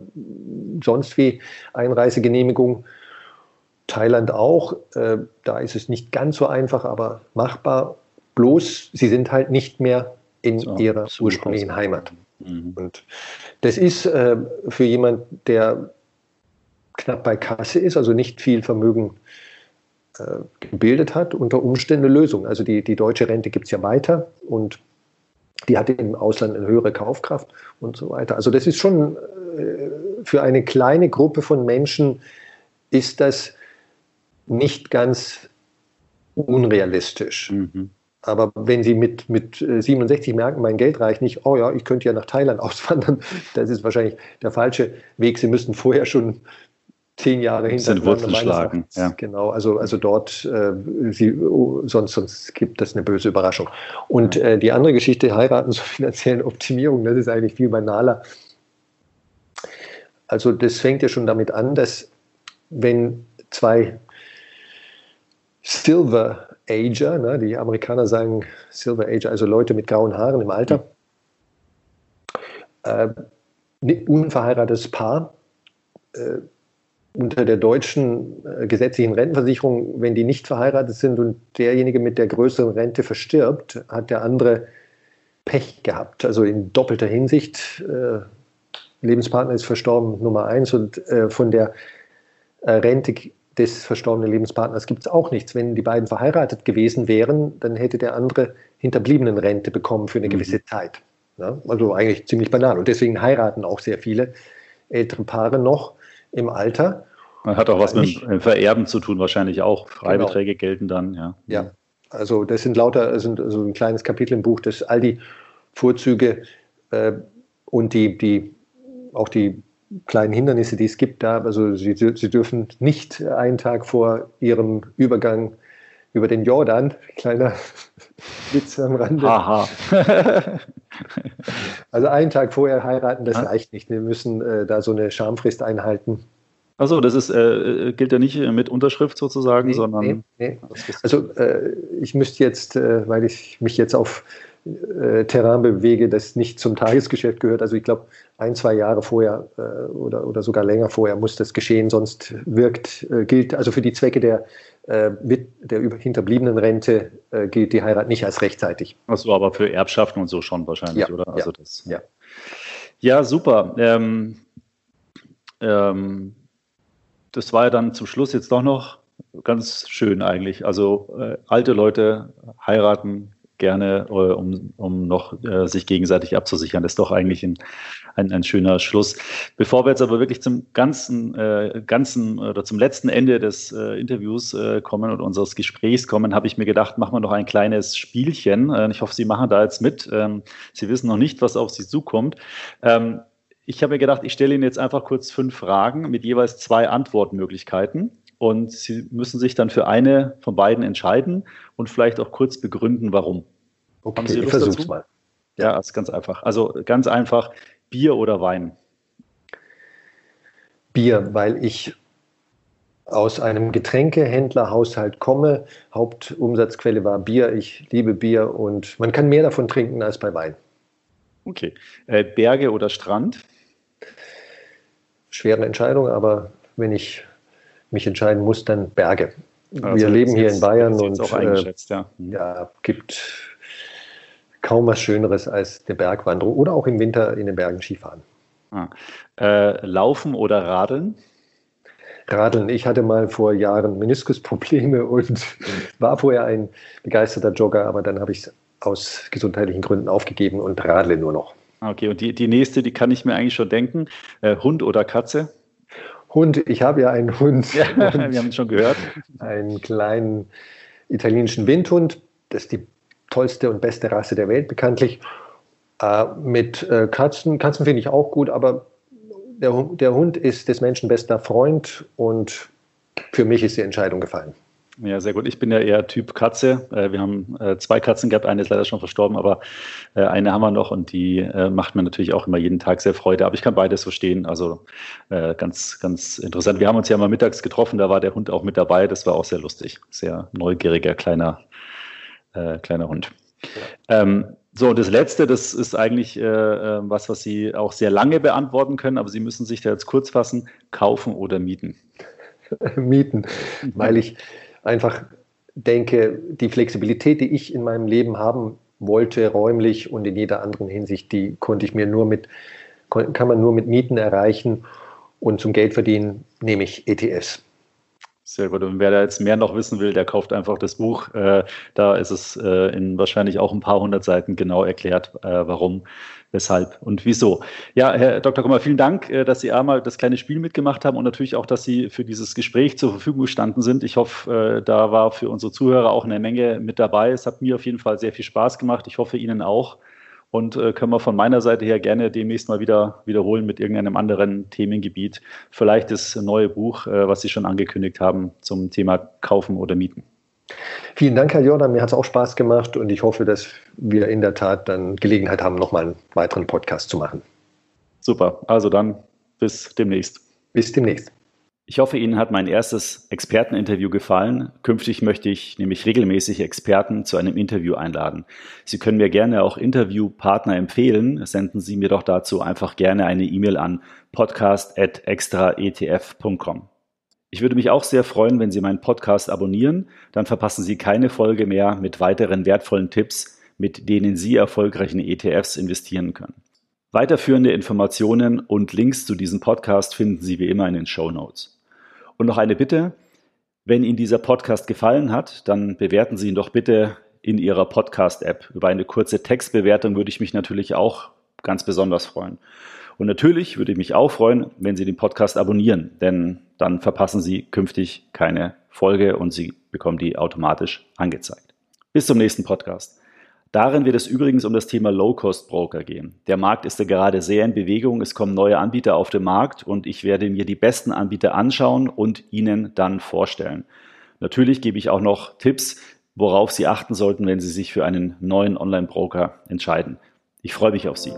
sonst wie Einreisegenehmigung. Thailand auch. Äh, da ist es nicht ganz so einfach, aber machbar. Bloß, sie sind halt nicht mehr in so, ihrer ursprünglichen Heimat. Mhm. Und das ist äh, für jemanden, der knapp bei Kasse ist, also nicht viel Vermögen äh, gebildet hat, unter Umständen eine Lösung. Also die, die deutsche Rente gibt es ja weiter und die hat im Ausland eine höhere Kaufkraft und so weiter. Also das ist schon äh, für eine kleine Gruppe von Menschen ist das nicht ganz unrealistisch. Mhm. Aber wenn Sie mit, mit 67 äh, merken, mein Geld reicht nicht, oh ja, ich könnte ja nach Thailand auswandern, das ist wahrscheinlich der falsche Weg. Sie müssten vorher schon zehn Jahre hinter Wurzeln schlagen. Ja. Genau, also, also dort, äh, sie, oh, sonst, sonst gibt das eine böse Überraschung. Und äh, die andere Geschichte, heiraten zur finanziellen Optimierung, das ist eigentlich viel banaler. Also das fängt ja schon damit an, dass wenn zwei Silver Ager, ne, die Amerikaner sagen Silver Ager, also Leute mit grauen Haaren im Alter, äh, unverheiratetes Paar, äh, unter der deutschen äh, gesetzlichen Rentenversicherung, wenn die nicht verheiratet sind und derjenige mit der größeren Rente verstirbt, hat der andere Pech gehabt. Also in doppelter Hinsicht. Äh, Lebenspartner ist verstorben, Nummer eins, und äh, von der äh, Rente des verstorbenen Lebenspartners gibt es auch nichts. Wenn die beiden verheiratet gewesen wären, dann hätte der andere hinterbliebenen Rente bekommen für eine mhm. gewisse Zeit. Ja? Also eigentlich ziemlich banal. Und deswegen heiraten auch sehr viele ältere Paare noch im Alter. Man hat auch was mit dem Vererben zu tun, wahrscheinlich auch. Freibeträge genau. gelten dann, ja. Ja, also das sind lauter, sind so ein kleines Kapitel im Buch, das all die Vorzüge äh, und die, die, auch die kleinen Hindernisse, die es gibt, da. Also sie, sie dürfen nicht einen Tag vor ihrem Übergang über den Jordan, kleiner Witz am Rande. Aha. also einen Tag vorher heiraten, das reicht nicht. Wir müssen äh, da so eine Schamfrist einhalten. Achso, das ist, äh, gilt ja nicht mit Unterschrift sozusagen, nee, sondern. Nee, nee. Also äh, ich müsste jetzt, äh, weil ich mich jetzt auf äh, Terrain bewege, das nicht zum Tagesgeschäft gehört. Also ich glaube, ein, zwei Jahre vorher äh, oder, oder sogar länger vorher muss das geschehen, sonst wirkt, äh, gilt also für die Zwecke der, äh, der hinterbliebenen Rente äh, gilt die Heirat nicht als rechtzeitig. Achso, aber für Erbschaften und so schon wahrscheinlich, ja, oder? Also ja, das, ja. ja, super. Ähm, ähm, das war ja dann zum Schluss jetzt doch noch ganz schön eigentlich. Also äh, alte Leute heiraten, gerne, äh, um, um noch äh, sich gegenseitig abzusichern. Das ist doch eigentlich ein, ein, ein, schöner Schluss. Bevor wir jetzt aber wirklich zum ganzen, äh, ganzen oder zum letzten Ende des äh, Interviews äh, kommen und unseres Gesprächs kommen, habe ich mir gedacht, machen wir noch ein kleines Spielchen. Äh, ich hoffe, Sie machen da jetzt mit. Ähm, Sie wissen noch nicht, was auf Sie zukommt. Ähm, ich habe mir gedacht, ich stelle Ihnen jetzt einfach kurz fünf Fragen mit jeweils zwei Antwortmöglichkeiten und Sie müssen sich dann für eine von beiden entscheiden und vielleicht auch kurz begründen, warum. Okay, ich versuch's mal. Ja, ist ganz einfach. Also ganz einfach, Bier oder Wein? Bier, weil ich aus einem Getränkehändlerhaushalt komme. Hauptumsatzquelle war Bier. Ich liebe Bier und man kann mehr davon trinken als bei Wein. Okay. Äh, Berge oder Strand? Schwere Entscheidung, aber wenn ich mich entscheiden muss, dann Berge. Also wir leben hier in Bayern und auch eingeschätzt, ja. Mhm. ja, gibt kaum was Schöneres als eine Bergwanderung oder auch im Winter in den Bergen Skifahren. Ah. Äh, laufen oder radeln? Radeln. Ich hatte mal vor Jahren Meniskusprobleme und war vorher ein begeisterter Jogger, aber dann habe ich es aus gesundheitlichen Gründen aufgegeben und radle nur noch. Okay, und die, die nächste, die kann ich mir eigentlich schon denken. Äh, Hund oder Katze? Hund. Ich habe ja einen Hund. Ja, wir haben es schon gehört. Einen kleinen italienischen Windhund. Das ist die tollste und beste Rasse der Welt bekanntlich. Äh, mit äh, Katzen. Katzen finde ich auch gut, aber der, der Hund ist des Menschen bester Freund und für mich ist die Entscheidung gefallen. Ja, sehr gut. Ich bin ja eher Typ Katze. Äh, wir haben äh, zwei Katzen gehabt, eine ist leider schon verstorben, aber äh, eine haben wir noch und die macht mir natürlich auch immer jeden Tag sehr Freude. Aber ich kann beides verstehen. Also ganz, ganz interessant. Wir haben uns ja mal mittags getroffen, da war der Hund auch mit dabei. Das war auch sehr lustig. Sehr neugieriger kleiner, äh, kleiner Hund. Ja. Ähm, so, das letzte, das ist eigentlich äh, was, was Sie auch sehr lange beantworten können, aber Sie müssen sich da jetzt kurz fassen: kaufen oder mieten? mieten, weil ich einfach denke, die Flexibilität, die ich in meinem Leben haben wollte, räumlich und in jeder anderen Hinsicht, die konnte ich mir nur mit, kann man nur mit Mieten erreichen. Und zum Geld verdienen nehme ich ETFs. Sehr gut. Und wer da jetzt mehr noch wissen will, der kauft einfach das Buch. Äh, da ist es äh, in wahrscheinlich auch ein paar hundert Seiten genau erklärt, äh, warum, weshalb und wieso. Ja, Herr Dr. Kummer, vielen Dank, äh, dass Sie einmal das kleine Spiel mitgemacht haben und natürlich auch, dass Sie für dieses Gespräch zur Verfügung gestanden sind. Ich hoffe, äh, da war für unsere Zuhörer auch eine Menge mit dabei. Es hat mir auf jeden Fall sehr viel Spaß gemacht. Ich hoffe Ihnen auch und äh, können wir von meiner Seite her gerne demnächst mal wieder wiederholen mit irgendeinem anderen Themengebiet. Vielleicht das neue Buch, äh, was Sie schon angekündigt haben zum Thema Kaufen oder Mieten. Vielen Dank, Herr Jordan. Mir hat es auch Spaß gemacht und ich hoffe, dass wir in der Tat dann Gelegenheit haben, nochmal einen weiteren Podcast zu machen. Super. Also dann bis demnächst. Bis demnächst. Ich hoffe, Ihnen hat mein erstes Experteninterview gefallen. Künftig möchte ich nämlich regelmäßig Experten zu einem Interview einladen. Sie können mir gerne auch Interviewpartner empfehlen. Senden Sie mir doch dazu einfach gerne eine E-Mail an podcast.extraetf.com. Ich würde mich auch sehr freuen, wenn Sie meinen Podcast abonnieren. Dann verpassen Sie keine Folge mehr mit weiteren wertvollen Tipps, mit denen Sie erfolgreich ETFs investieren können. Weiterführende Informationen und Links zu diesem Podcast finden Sie wie immer in den Show Notes. Und noch eine Bitte, wenn Ihnen dieser Podcast gefallen hat, dann bewerten Sie ihn doch bitte in Ihrer Podcast-App. Über eine kurze Textbewertung würde ich mich natürlich auch ganz besonders freuen. Und natürlich würde ich mich auch freuen, wenn Sie den Podcast abonnieren, denn dann verpassen Sie künftig keine Folge und Sie bekommen die automatisch angezeigt. Bis zum nächsten Podcast. Darin wird es übrigens um das Thema Low-Cost-Broker gehen. Der Markt ist ja gerade sehr in Bewegung, es kommen neue Anbieter auf den Markt und ich werde mir die besten Anbieter anschauen und Ihnen dann vorstellen. Natürlich gebe ich auch noch Tipps, worauf Sie achten sollten, wenn Sie sich für einen neuen Online-Broker entscheiden. Ich freue mich auf Sie.